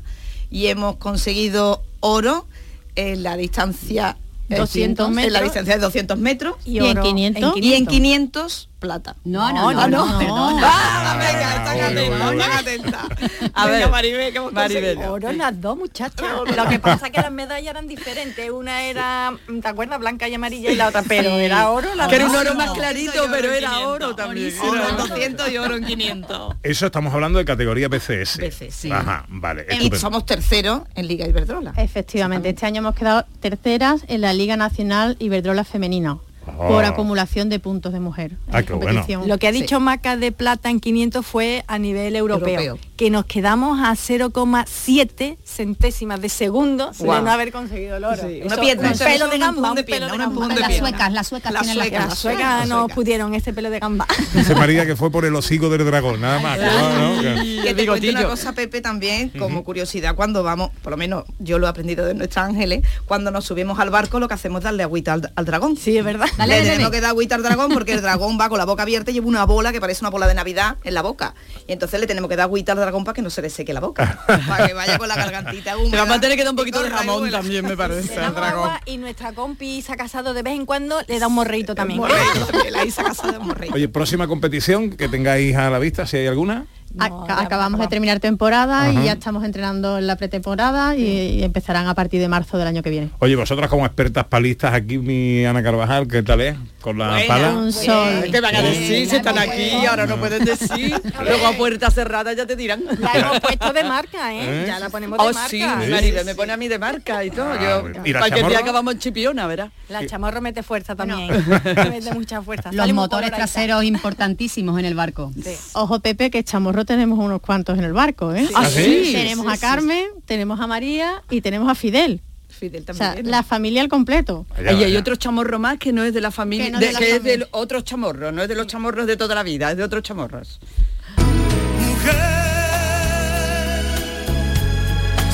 y hemos conseguido oro en la distancia eh, 200 en la metros. distancia de 200 metros Y en oro 500. y en 500 plata. No, no, no, no, perdona. Ah, venga, están atentas, están atentas. A ver, Maribel, ¿qué hemos Maribel. Oro las dos, muchachas. Lo que pasa es que las medallas eran diferentes. Una era, ¿te acuerdas? Blanca y amarilla y la otra, pero era oro. las Que era un oro más clarito, pero era oro también. Oro en 200 y oro en 500. Eso estamos hablando de categoría BCS. BCS, sí. Ajá, vale. Y somos terceros en Liga Iberdrola. Efectivamente, este año hemos quedado terceras en la Liga Nacional Iberdrola Femenina Oh. por acumulación de puntos de mujer. Ah, qué bueno. competición. Lo que ha dicho Maca de plata en 500 fue a nivel europeo, Europeo. que nos quedamos a 0,7 centésimas de segundo de Guau. no haber conseguido el oro. Sí, Eso, una un pelo de gamba, un de pelo de gamba. de Las suecas, las suecas Las tienen la suecas. Las suecas no pudieron ese pelo de gamba. Dice María que fue por el hocico del dragón, nada más. Que- Que te cuento una cosa, Pepe, también, como curiosidad, cuando vamos, por lo menos yo lo he aprendido de nuestros ángeles, cuando nos subimos al barco lo que hacemos es darle agüita al, al dragón. Sí, es verdad. Le Dale, tenemos bebé. que dar agüita al dragón porque el dragón va con la boca abierta y lleva una bola que parece una bola de Navidad en la boca. Y entonces le tenemos que dar agüita al dragón para que no se le seque la boca. para que vaya con la gargantita húmeda. Le vamos a tener que dar un poquito de jamón también, me parece, Le damos agua y nuestra compi se ha casado de vez en cuando, le da un morreito también. Morreito también, la Isa casa de morreito. Oye, próxima competición que tengáis a la vista, si hay alguna. Aca- acabamos de terminar temporada Ajá. y ya estamos entrenando en la pretemporada y, y empezarán a partir de marzo del año que viene. Oye, vosotras como expertas palistas, aquí mi Ana Carvajal, ¿qué tal es? Con la pala. Un sol. ¿Qué van a decir? Si están aquí, ahora no pueden decir. Luego a puerta cerrada ya te dirán. La hemos puesto de marca, ¿eh? ¿Eh? Ya la ponemos de Oh, marca. sí, Maribel me pone a mí de marca y todo. Ah, Yo, muy bien. ¿Y la cualquier día chamorro? acabamos en Chipiona, ¿verdad? La chamorro mete fuerza también. mete mucha fuerza. Los motores traseros importantísimos en el barco. Ojo Pepe, que chamorro tenemos unos cuantos en el barco, ¿eh? ¿Ah, sí? Tenemos Sí, a sí, Carmen, tenemos a María y tenemos a Fidel. Fidel O sea, también. la familia al completo. Y hay otro chamorro más que no es de la familia, Que no de- de la que es familia. de otros chamorros, no es de los chamorros de toda la vida, es de otros chamorros.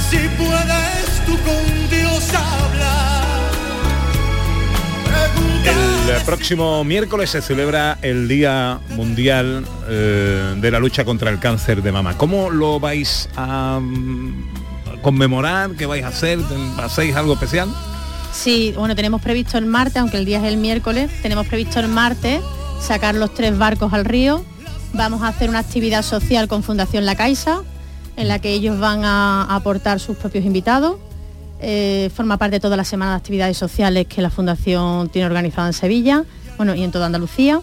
Si puedes tú con Dios hablar, El próximo miércoles se celebra el Día Mundial eh, de la Lucha contra el Cáncer de Mama. ¿Cómo lo vais a mm, conmemorar? ¿Qué vais a hacer? ¿Hacéis algo especial? Sí, bueno, tenemos previsto el martes, aunque el día es el miércoles, tenemos previsto el martes sacar los tres barcos al río. Vamos a hacer una actividad social con Fundación La Caixa, en la que ellos van a aportar sus propios invitados. Eh, forma parte de toda la semana de actividades sociales que la Fundación tiene organizada en Sevilla, bueno, y en toda Andalucía.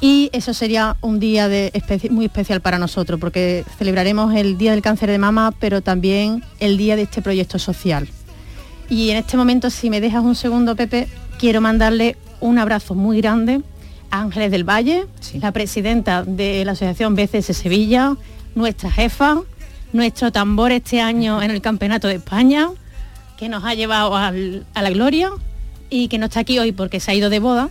Y eso sería un día de especi- muy especial para nosotros, porque celebraremos el Día del Cáncer de Mama, pero también el día de este proyecto social. Y en este momento, si me dejas un segundo, Pepe, quiero mandarle un abrazo muy grande a Ángeles del Valle, la presidenta de la Asociación BCS Sevilla, nuestra jefa, nuestro tambor este año en el Campeonato de España, que nos ha llevado al- a la gloria y que no está aquí hoy porque se ha ido de boda,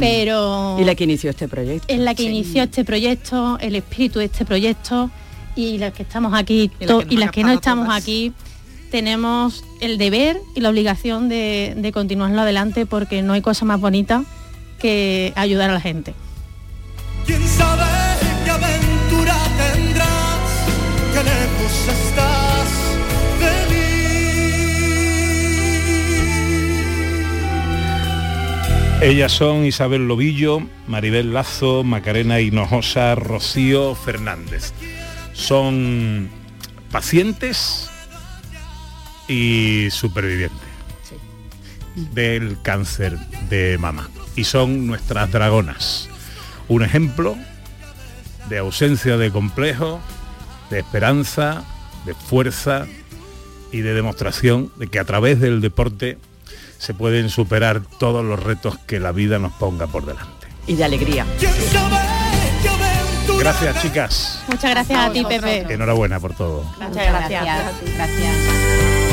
pero Y la que inició este proyecto. es la que inició este proyecto, el espíritu de este proyecto y las que estamos aquí Y la que las que no estamos todas. aquí tenemos el deber y la obligación de, de continuarlo adelante porque no hay cosa más bonita que ayudar a la gente. quién sabe qué aventura tendrás, qué lejos estás Ellas son Isabel Lobillo, Maribel Lazo, Macarena Hinojosa, Rocío Fernández. Son pacientes y supervivientes del cáncer de mama. Y son nuestras dragonas. Un ejemplo de ausencia de complejo, de esperanza, de fuerza y de demostración de que a través del deporte se pueden superar todos los retos que la vida nos ponga por delante. y de alegría. Gracias, chicas. Muchas gracias a ti, Pepe. Enhorabuena por todo. Muchas gracias. Gracias.